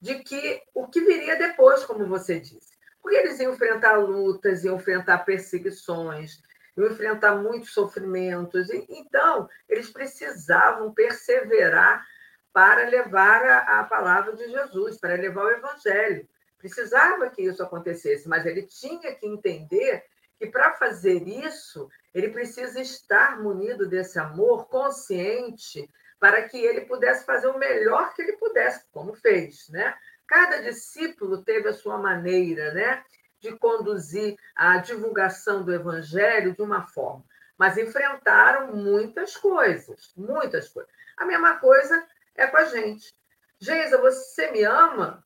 de que o que viria depois, como você disse. Porque eles iam enfrentar lutas, iam enfrentar perseguições, iam enfrentar muitos sofrimentos. Então, eles precisavam perseverar para levar a, a palavra de Jesus, para levar o evangelho. Precisava que isso acontecesse, mas ele tinha que entender que para fazer isso, ele precisa estar munido desse amor consciente para que ele pudesse fazer o melhor que ele pudesse, como fez, né? Cada discípulo teve a sua maneira, né, de conduzir a divulgação do evangelho de uma forma, mas enfrentaram muitas coisas, muitas coisas. A mesma coisa é com a gente. Geisa, você me ama?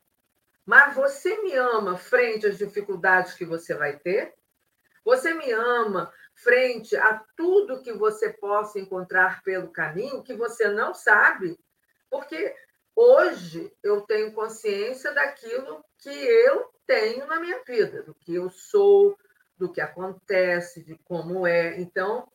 Mas você me ama frente às dificuldades que você vai ter? Você me ama frente a tudo que você possa encontrar pelo caminho que você não sabe? Porque hoje eu tenho consciência daquilo que eu tenho na minha vida, do que eu sou, do que acontece, de como é. Então,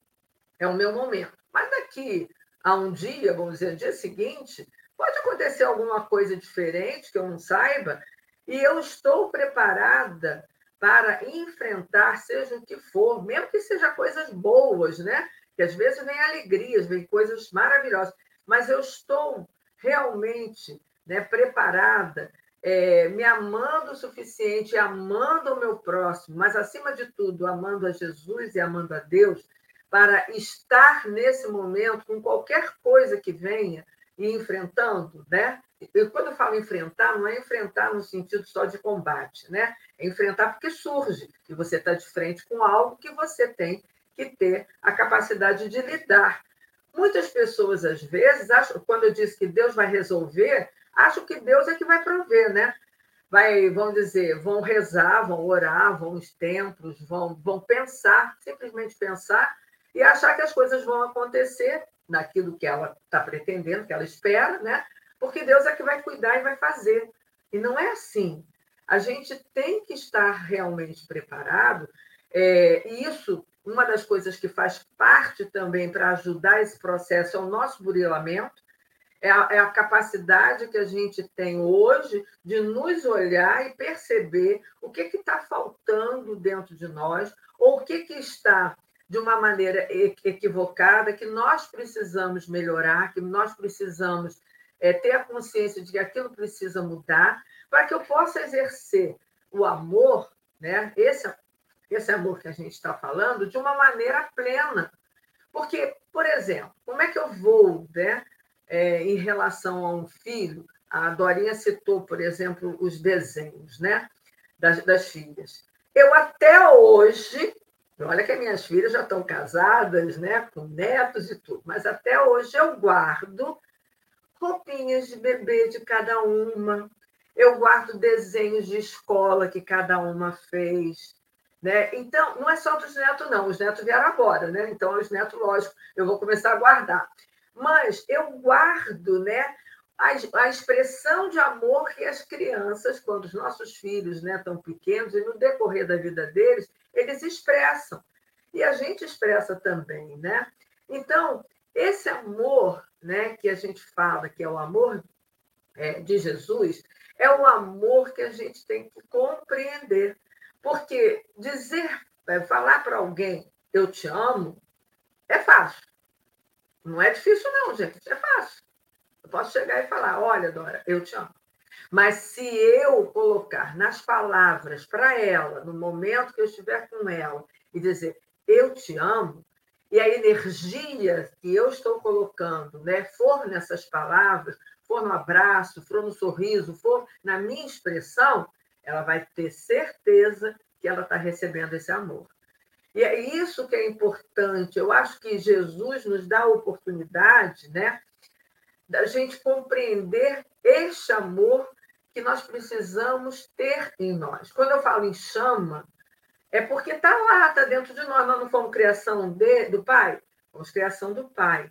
é o meu momento. Mas daqui a um dia, vamos dizer, dia seguinte, pode acontecer alguma coisa diferente que eu não saiba, e eu estou preparada para enfrentar, seja o que for, mesmo que seja coisas boas, né? Que às vezes vem alegrias, vem coisas maravilhosas, mas eu estou realmente né, preparada, é, me amando o suficiente, amando o meu próximo, mas acima de tudo, amando a Jesus e amando a Deus, para estar nesse momento com qualquer coisa que venha e enfrentando, né? Eu, quando eu falo enfrentar, não é enfrentar no sentido só de combate, né? É enfrentar porque surge e você está de frente com algo que você tem que ter a capacidade de lidar. Muitas pessoas, às vezes, acham, quando eu disse que Deus vai resolver, acham que Deus é que vai prover, né? Vai, vão dizer, vão rezar, vão orar, vão aos templos, vão, vão pensar, simplesmente pensar, e achar que as coisas vão acontecer naquilo que ela está pretendendo, que ela espera, né? porque Deus é que vai cuidar e vai fazer. E não é assim. A gente tem que estar realmente preparado. É, e isso, uma das coisas que faz parte também para ajudar esse processo é o nosso burilamento, é a, é a, capacidade que a gente tem hoje de nos olhar e perceber o que está faltando dentro de nós, ou o que, que está de uma maneira equivocada, que nós precisamos melhorar, que nós precisamos é, ter a consciência de que aquilo precisa mudar, para que eu possa exercer o amor, né? esse, esse amor que a gente está falando, de uma maneira plena. Porque, por exemplo, como é que eu vou, né, é, em relação a um filho? A Dorinha citou, por exemplo, os desenhos né, das, das filhas. Eu até hoje, olha que minhas filhas já estão casadas, né, com netos e tudo, mas até hoje eu guardo roupinhas de bebê de cada uma. Eu guardo desenhos de escola que cada uma fez. Né? Então, não é só dos netos, não. Os netos vieram agora, né? Então, os netos, lógico, eu vou começar a guardar. Mas eu guardo né, a, a expressão de amor que as crianças, quando os nossos filhos né, estão pequenos, e no decorrer da vida deles, eles expressam. E a gente expressa também, né? Então, esse amor né, que a gente fala, que é o amor é, de Jesus, é o amor que a gente tem que compreender. Porque dizer, é, falar para alguém, eu te amo, é fácil. Não é difícil, não, gente, é fácil. Eu posso chegar e falar: olha, Dora, eu te amo. Mas se eu colocar nas palavras para ela, no momento que eu estiver com ela, e dizer eu te amo, e a energia que eu estou colocando, né, for nessas palavras, for no abraço, for no sorriso, for na minha expressão, ela vai ter certeza que ela está recebendo esse amor. E é isso que é importante. Eu acho que Jesus nos dá a oportunidade, né, da gente compreender este amor que nós precisamos ter em nós. Quando eu falo em chama, é porque está lá, está dentro de nós. Nós não fomos criação de, do Pai? Fomos criação do Pai.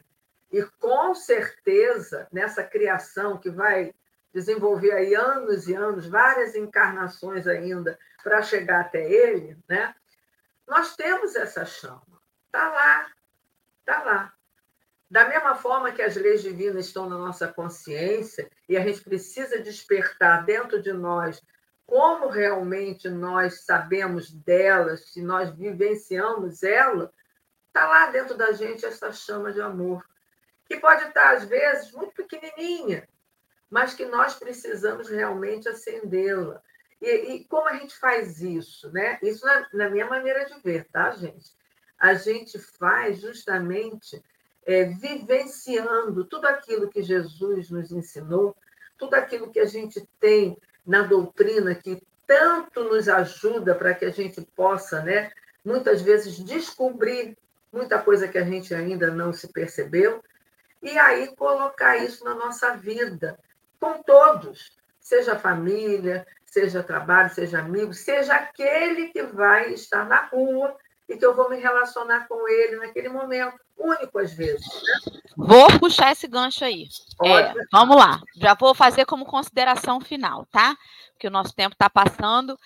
E com certeza, nessa criação que vai desenvolver aí anos e anos, várias encarnações ainda para chegar até ele, né? Nós temos essa chama. Está lá, está lá. Da mesma forma que as leis divinas estão na nossa consciência e a gente precisa despertar dentro de nós como realmente nós sabemos dela, se nós vivenciamos ela, está lá dentro da gente essa chama de amor, que pode estar, às vezes, muito pequenininha, mas que nós precisamos realmente acendê-la. E, e, como a gente faz isso? Né? Isso na, na minha maneira de ver, tá, gente? A gente faz justamente é, vivenciando tudo aquilo que Jesus nos ensinou, tudo aquilo que a gente tem na doutrina que tanto nos ajuda para que a gente possa, né, muitas vezes descobrir muita coisa que a gente ainda não se percebeu, e aí colocar isso na nossa vida, com todos, seja família, seja trabalho, seja amigo, seja aquele que vai estar na rua e que eu vou me relacionar com ele naquele momento, único às vezes. Né? Vou puxar esse gancho aí. É, vamos lá, já vou fazer como consideração final, tá? Porque o nosso tempo está passando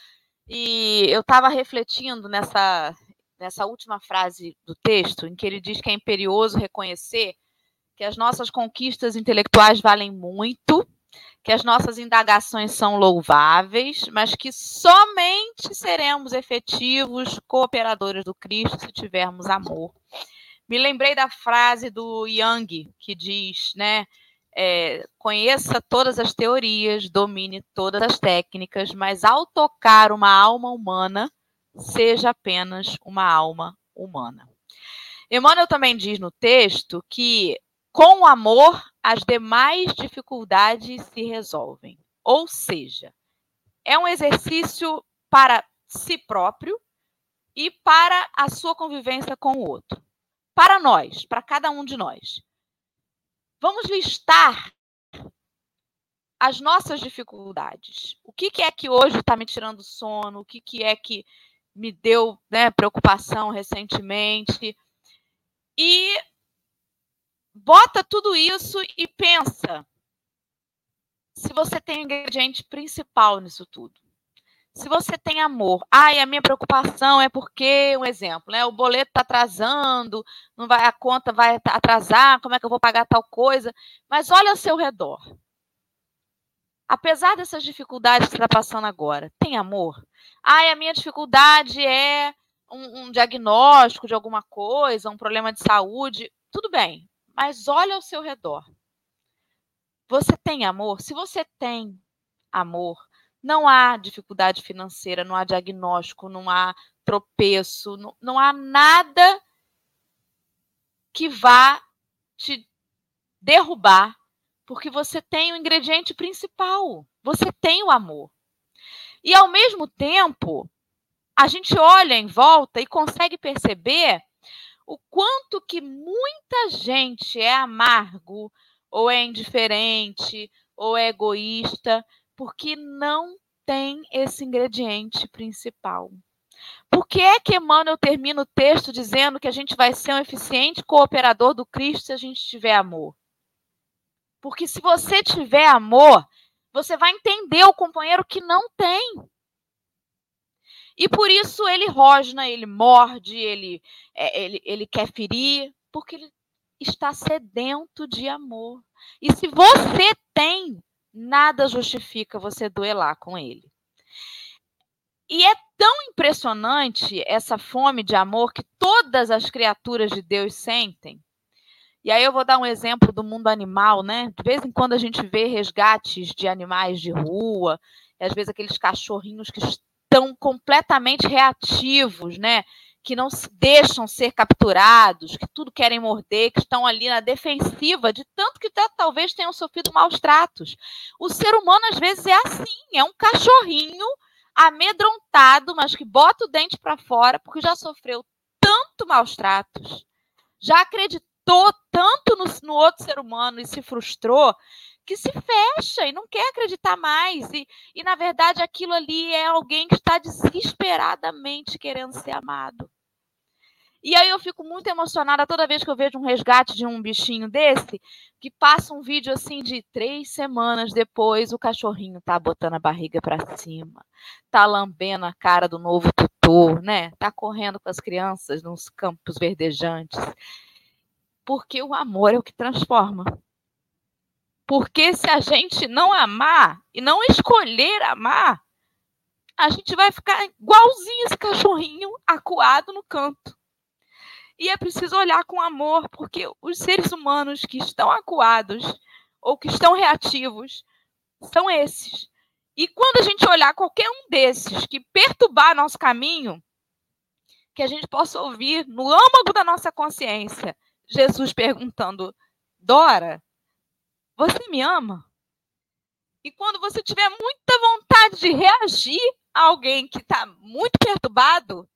e eu estava refletindo nessa, nessa última frase do texto, em que ele diz que é imperioso reconhecer que as nossas conquistas intelectuais valem muito, que as nossas indagações são louváveis, mas que somente seremos efetivos cooperadores do Cristo se tivermos amor. Me lembrei da frase do Young, que diz, né? É, conheça todas as teorias, domine todas as técnicas, mas ao tocar uma alma humana, seja apenas uma alma humana. Emmanuel também diz no texto que com o amor, as demais dificuldades se resolvem. Ou seja, é um exercício para si próprio e para a sua convivência com o outro. Para nós, para cada um de nós. Vamos listar as nossas dificuldades. O que, que é que hoje está me tirando sono? O que, que é que me deu né, preocupação recentemente? E bota tudo isso e pensa se você tem o ingrediente principal nisso tudo. Se você tem amor, ai, a minha preocupação é porque, um exemplo, né? O boleto está atrasando, não vai, a conta vai atrasar, como é que eu vou pagar tal coisa? Mas olha ao seu redor. Apesar dessas dificuldades que você está passando agora, tem amor? Ai, a minha dificuldade é um, um diagnóstico de alguma coisa, um problema de saúde. Tudo bem, mas olha ao seu redor. Você tem amor? Se você tem amor, não há dificuldade financeira, não há diagnóstico, não há tropeço, não, não há nada que vá te derrubar, porque você tem o ingrediente principal, você tem o amor. E ao mesmo tempo, a gente olha em volta e consegue perceber o quanto que muita gente é amargo, ou é indiferente, ou é egoísta, porque não tem esse ingrediente principal. Por que é que Emmanuel termina o texto dizendo que a gente vai ser um eficiente cooperador do Cristo se a gente tiver amor? Porque se você tiver amor, você vai entender o companheiro que não tem. E por isso ele rosna, ele morde, ele, é, ele, ele quer ferir, porque ele está sedento de amor. E se você tem, nada justifica você duelar com ele. E é tão impressionante essa fome de amor que todas as criaturas de Deus sentem. E aí eu vou dar um exemplo do mundo animal, né? De vez em quando a gente vê resgates de animais de rua, às vezes aqueles cachorrinhos que estão completamente reativos, né? Que não se deixam ser capturados, que tudo querem morder, que estão ali na defensiva, de tanto que talvez tenham sofrido maus tratos. O ser humano, às vezes, é assim: é um cachorrinho amedrontado, mas que bota o dente para fora, porque já sofreu tanto maus tratos, já acreditou tanto no, no outro ser humano e se frustrou, que se fecha e não quer acreditar mais. E, e, na verdade, aquilo ali é alguém que está desesperadamente querendo ser amado. E aí eu fico muito emocionada toda vez que eu vejo um resgate de um bichinho desse, que passa um vídeo assim de três semanas depois, o cachorrinho tá botando a barriga para cima, tá lambendo a cara do novo tutor, né? Tá correndo com as crianças nos campos verdejantes. Porque o amor é o que transforma. Porque se a gente não amar e não escolher amar, a gente vai ficar igualzinho esse cachorrinho acuado no canto. E é preciso olhar com amor, porque os seres humanos que estão acuados ou que estão reativos são esses. E quando a gente olhar qualquer um desses que perturbar nosso caminho, que a gente possa ouvir no âmago da nossa consciência: Jesus perguntando: Dora, você me ama? E quando você tiver muita vontade de reagir a alguém que está muito perturbado,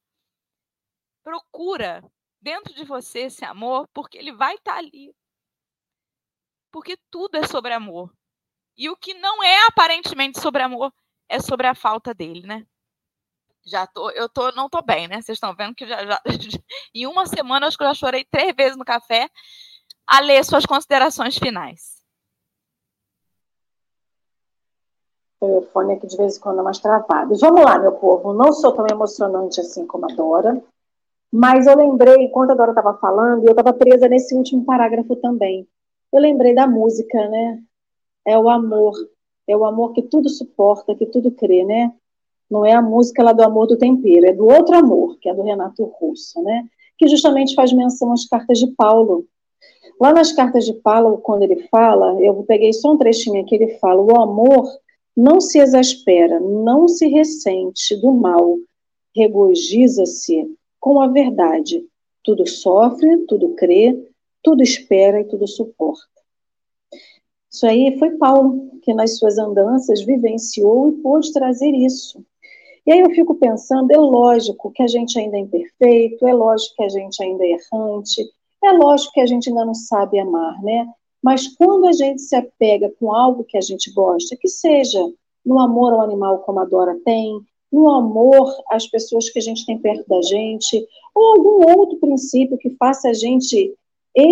procura dentro de você esse amor, porque ele vai estar tá ali. Porque tudo é sobre amor. E o que não é aparentemente sobre amor é sobre a falta dele, né? Já tô, eu tô, não tô bem, né? Vocês estão vendo que já, já, [LAUGHS] em uma semana acho que eu já chorei três vezes no café a ler suas considerações finais. O telefone aqui de vez em quando é mais travado. Vamos lá, meu povo. Não sou tão emocionante assim como a Dora, mas eu lembrei, enquanto a Dora estava falando, e eu estava presa nesse último parágrafo também. Eu lembrei da música, né? É o amor. É o amor que tudo suporta, que tudo crê, né? Não é a música lá do amor do tempero, é do outro amor, que é do Renato Russo, né? Que justamente faz menção às cartas de Paulo. Lá nas cartas de Paulo, quando ele fala, eu peguei só um trechinho aqui, ele fala: o amor não se exaspera, não se ressente do mal, regozija-se com a verdade. Tudo sofre, tudo crê, tudo espera e tudo suporta. Isso aí foi Paulo, que nas suas andanças vivenciou e pôde trazer isso. E aí eu fico pensando, é lógico que a gente ainda é imperfeito, é lógico que a gente ainda é errante, é lógico que a gente ainda não sabe amar, né? Mas quando a gente se apega com algo que a gente gosta, que seja no amor ao animal como a Dora tem, no amor às pessoas que a gente tem perto da gente, ou algum outro princípio que faça a gente é,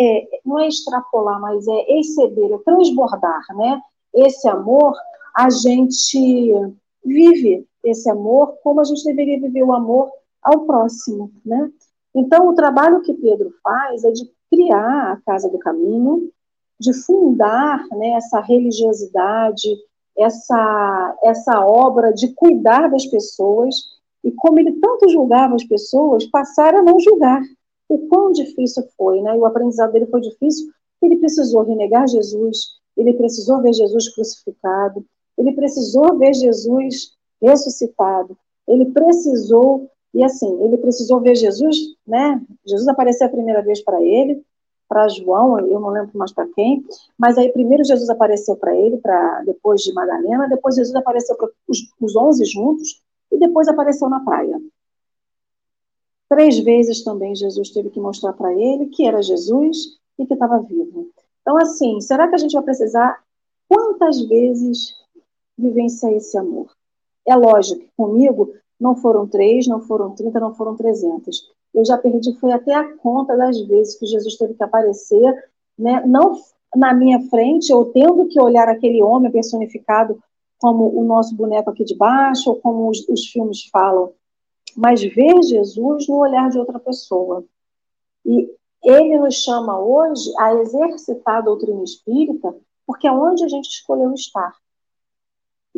é, não é extrapolar, mas é exceder, é transbordar, né? Esse amor, a gente vive esse amor como a gente deveria viver o amor ao próximo, né? Então, o trabalho que Pedro faz é de criar a Casa do Caminho, de fundar né, essa religiosidade, essa, essa obra de cuidar das pessoas, e como ele tanto julgava as pessoas, passar a não julgar, o quão difícil foi, né? E o aprendizado dele foi difícil. Ele precisou renegar Jesus, ele precisou ver Jesus crucificado, ele precisou ver Jesus ressuscitado, ele precisou e assim, ele precisou ver Jesus, né? Jesus apareceu a primeira vez para ele, para João, eu não lembro mais para quem, mas aí primeiro Jesus apareceu para ele, para depois de Madalena, depois Jesus apareceu para os, 11 juntos e depois apareceu na praia. Três vezes também Jesus teve que mostrar para ele que era Jesus e que estava vivo. Então, assim, será que a gente vai precisar quantas vezes vivenciar esse amor? É lógico comigo não foram três, não foram trinta, não foram trezentas. Eu já perdi, foi até a conta das vezes que Jesus teve que aparecer, né? não na minha frente, ou tendo que olhar aquele homem personificado como o nosso boneco aqui de baixo, ou como os, os filmes falam, mas ver Jesus no olhar de outra pessoa. E ele nos chama hoje a exercitar a doutrina espírita, porque é onde a gente escolheu estar.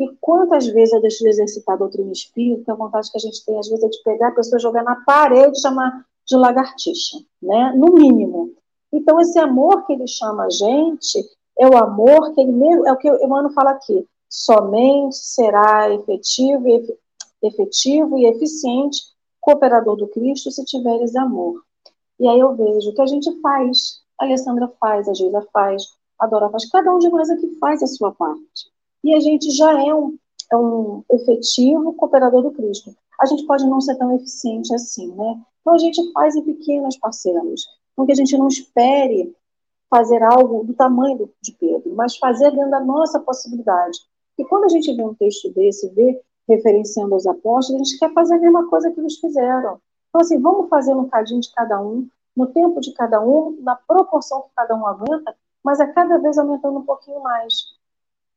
E quantas vezes eu deixo de exercitar a doutrina espírita, a vontade que a gente tem, às vezes, é de pegar a pessoa, jogar na parede e chamar de lagartixa, né? No mínimo. Então, esse amor que ele chama a gente é o amor que ele mesmo, é o que o Emmanuel fala aqui, somente será efetivo efetivo e eficiente cooperador do Cristo se tiveres amor. E aí eu vejo que a gente faz, a Alessandra faz, a Geisa faz, a Dora faz, cada um de nós aqui faz a sua parte. E a gente já é um, é um efetivo cooperador do Cristo. A gente pode não ser tão eficiente assim, né? Então a gente faz em pequenas parcelas, então que a gente não espere fazer algo do tamanho de Pedro, mas fazer dentro da nossa possibilidade. E quando a gente vê um texto desse, vê referenciando os apóstolos, a gente quer fazer a mesma coisa que eles fizeram. Então, assim, vamos fazer um cadinho de cada um, no tempo de cada um, na proporção que cada um aguenta, mas a cada vez aumentando um pouquinho mais.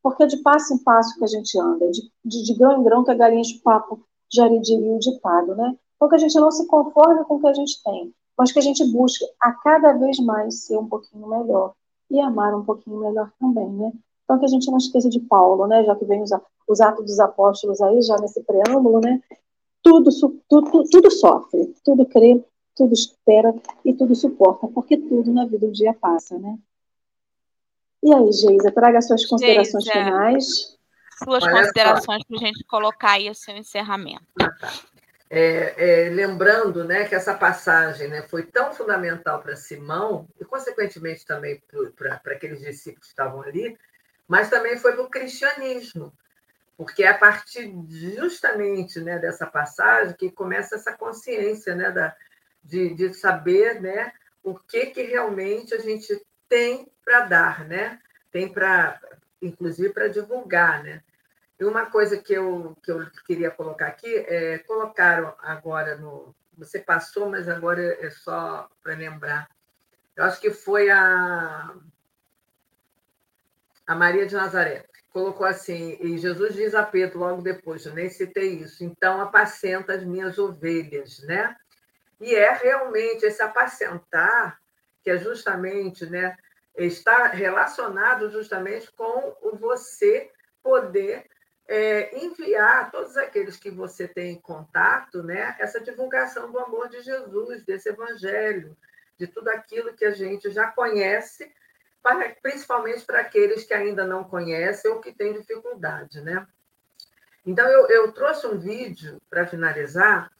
Porque de passo em passo que a gente anda, de, de, de grão em grão que a galinha de papo já diria o ditado, né? Então que a gente não se conforme com o que a gente tem, mas que a gente busque a cada vez mais ser um pouquinho melhor e amar um pouquinho melhor também, né? Então, que a gente não esqueça de Paulo, né? Já que vem os, os Atos dos Apóstolos aí, já nesse preâmbulo, né? Tudo, tudo, tudo sofre, tudo crê, tudo espera e tudo suporta, porque tudo na vida um dia passa, né? E aí, Geisa, traga suas considerações Geisa, finais. Suas Olha considerações para a gente colocar aí o seu encerramento. Ah, tá. É, é, lembrando né, que essa passagem né, foi tão fundamental para Simão, e consequentemente também para aqueles discípulos que estavam ali, mas também foi para o cristianismo, porque é a partir justamente né, dessa passagem que começa essa consciência né, da, de, de saber né, o que, que realmente a gente tem para dar, né? tem para, inclusive, para divulgar. Né? E uma coisa que eu, que eu queria colocar aqui é colocaram agora no. Você passou, mas agora é só para lembrar. Eu acho que foi a, a Maria de Nazaré. Colocou assim, e Jesus diz a Pedro logo depois, eu nem citei isso, então apacenta as minhas ovelhas, né? E é realmente esse apacentar, que é justamente, né, está relacionado justamente com o você poder é, enviar a todos aqueles que você tem contato, né, essa divulgação do amor de Jesus, desse evangelho, de tudo aquilo que a gente já conhece, para, principalmente para aqueles que ainda não conhecem ou que têm dificuldade, né? Então, eu, eu trouxe um vídeo para finalizar,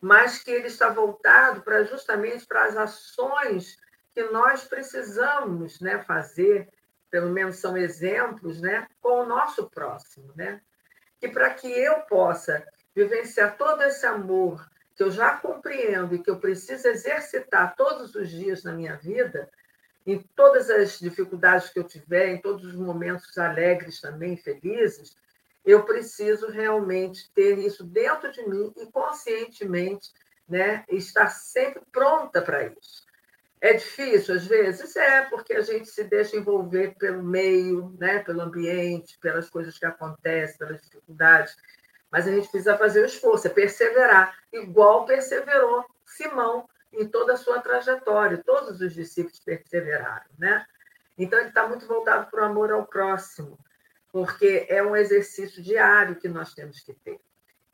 mas que ele está voltado para justamente para as ações que nós precisamos né, fazer pelo menos são exemplos, né, com o nosso próximo, né? E para que eu possa vivenciar todo esse amor que eu já compreendo e que eu preciso exercitar todos os dias na minha vida, em todas as dificuldades que eu tiver, em todos os momentos alegres também, felizes, eu preciso realmente ter isso dentro de mim e conscientemente, né, estar sempre pronta para isso. É difícil, às vezes? É, porque a gente se deixa envolver pelo meio, né? pelo ambiente, pelas coisas que acontecem, pelas dificuldades. Mas a gente precisa fazer o esforço, é perseverar, igual perseverou Simão em toda a sua trajetória. Todos os discípulos perseveraram. Né? Então, ele está muito voltado para o amor ao próximo, porque é um exercício diário que nós temos que ter.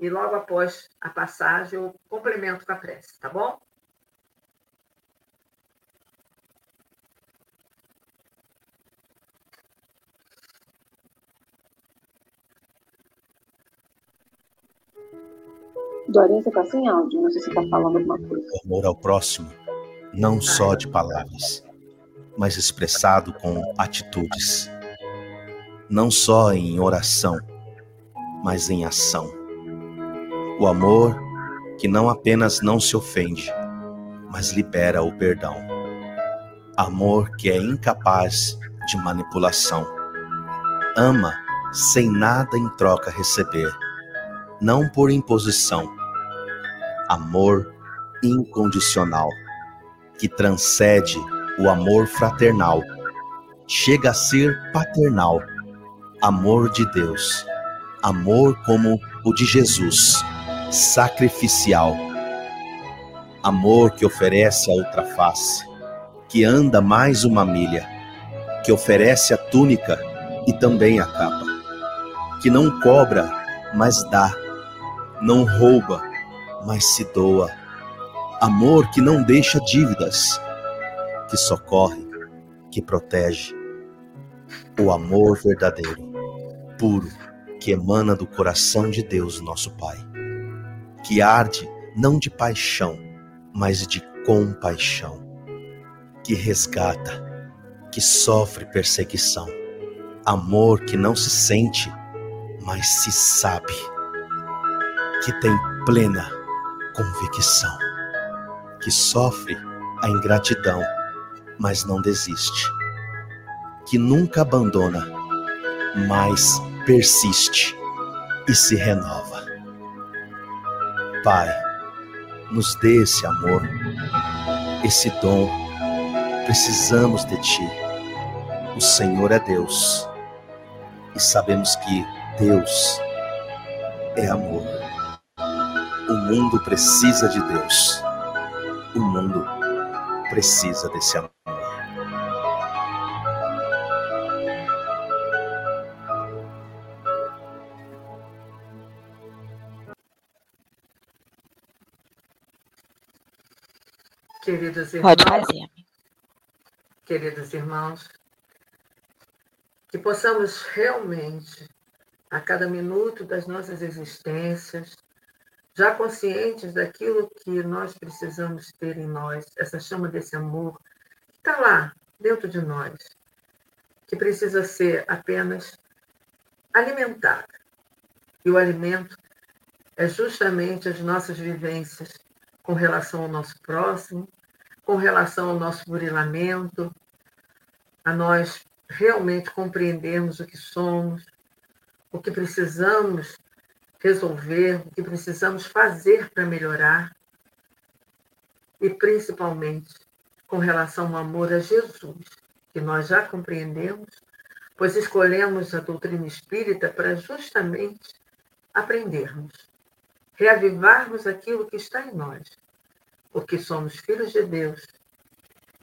E logo após a passagem, eu complemento com a prece, tá bom? Dorinha, você está sem áudio, não sei se você está falando alguma coisa. O amor ao próximo, não só de palavras, mas expressado com atitudes. Não só em oração, mas em ação. O amor que não apenas não se ofende, mas libera o perdão. Amor que é incapaz de manipulação. Ama sem nada em troca receber não por imposição. Amor incondicional, que transcende o amor fraternal, chega a ser paternal. Amor de Deus, amor como o de Jesus, sacrificial. Amor que oferece a outra face, que anda mais uma milha, que oferece a túnica e também a capa, que não cobra, mas dá não rouba, mas se doa. Amor que não deixa dívidas, que socorre, que protege. O amor verdadeiro, puro, que emana do coração de Deus, nosso Pai, que arde não de paixão, mas de compaixão, que resgata, que sofre perseguição. Amor que não se sente, mas se sabe que tem plena convicção, que sofre a ingratidão, mas não desiste, que nunca abandona, mas persiste e se renova. Pai, nos dê esse amor, esse dom. Precisamos de Ti. O Senhor é Deus e sabemos que Deus é amor. O mundo precisa de Deus. O mundo precisa desse amor. Queridos irmãos, Pode fazer. queridos irmãos, que possamos realmente, a cada minuto das nossas existências, já conscientes daquilo que nós precisamos ter em nós, essa chama desse amor que está lá dentro de nós, que precisa ser apenas alimentada. E o alimento é justamente as nossas vivências com relação ao nosso próximo, com relação ao nosso burilamento, a nós realmente compreendermos o que somos, o que precisamos resolver, o que precisamos fazer para melhorar, e principalmente com relação ao amor a Jesus, que nós já compreendemos, pois escolhemos a doutrina espírita para justamente aprendermos, reavivarmos aquilo que está em nós, porque somos filhos de Deus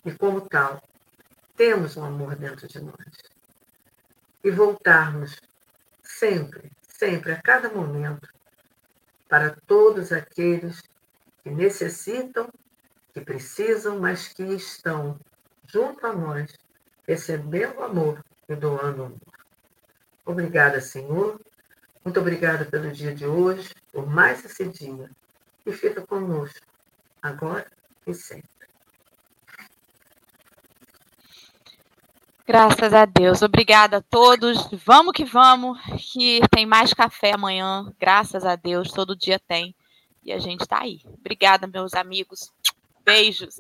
e, como tal, temos um amor dentro de nós. E voltarmos sempre, sempre, a cada momento, para todos aqueles que necessitam, que precisam, mas que estão junto a nós, recebendo amor e doando amor. Obrigada, Senhor. Muito obrigada pelo dia de hoje, por mais esse dia. E fica conosco, agora e sempre. Graças a Deus. Obrigada a todos. Vamos que vamos, que tem mais café amanhã. Graças a Deus, todo dia tem. E a gente está aí. Obrigada, meus amigos. Beijos.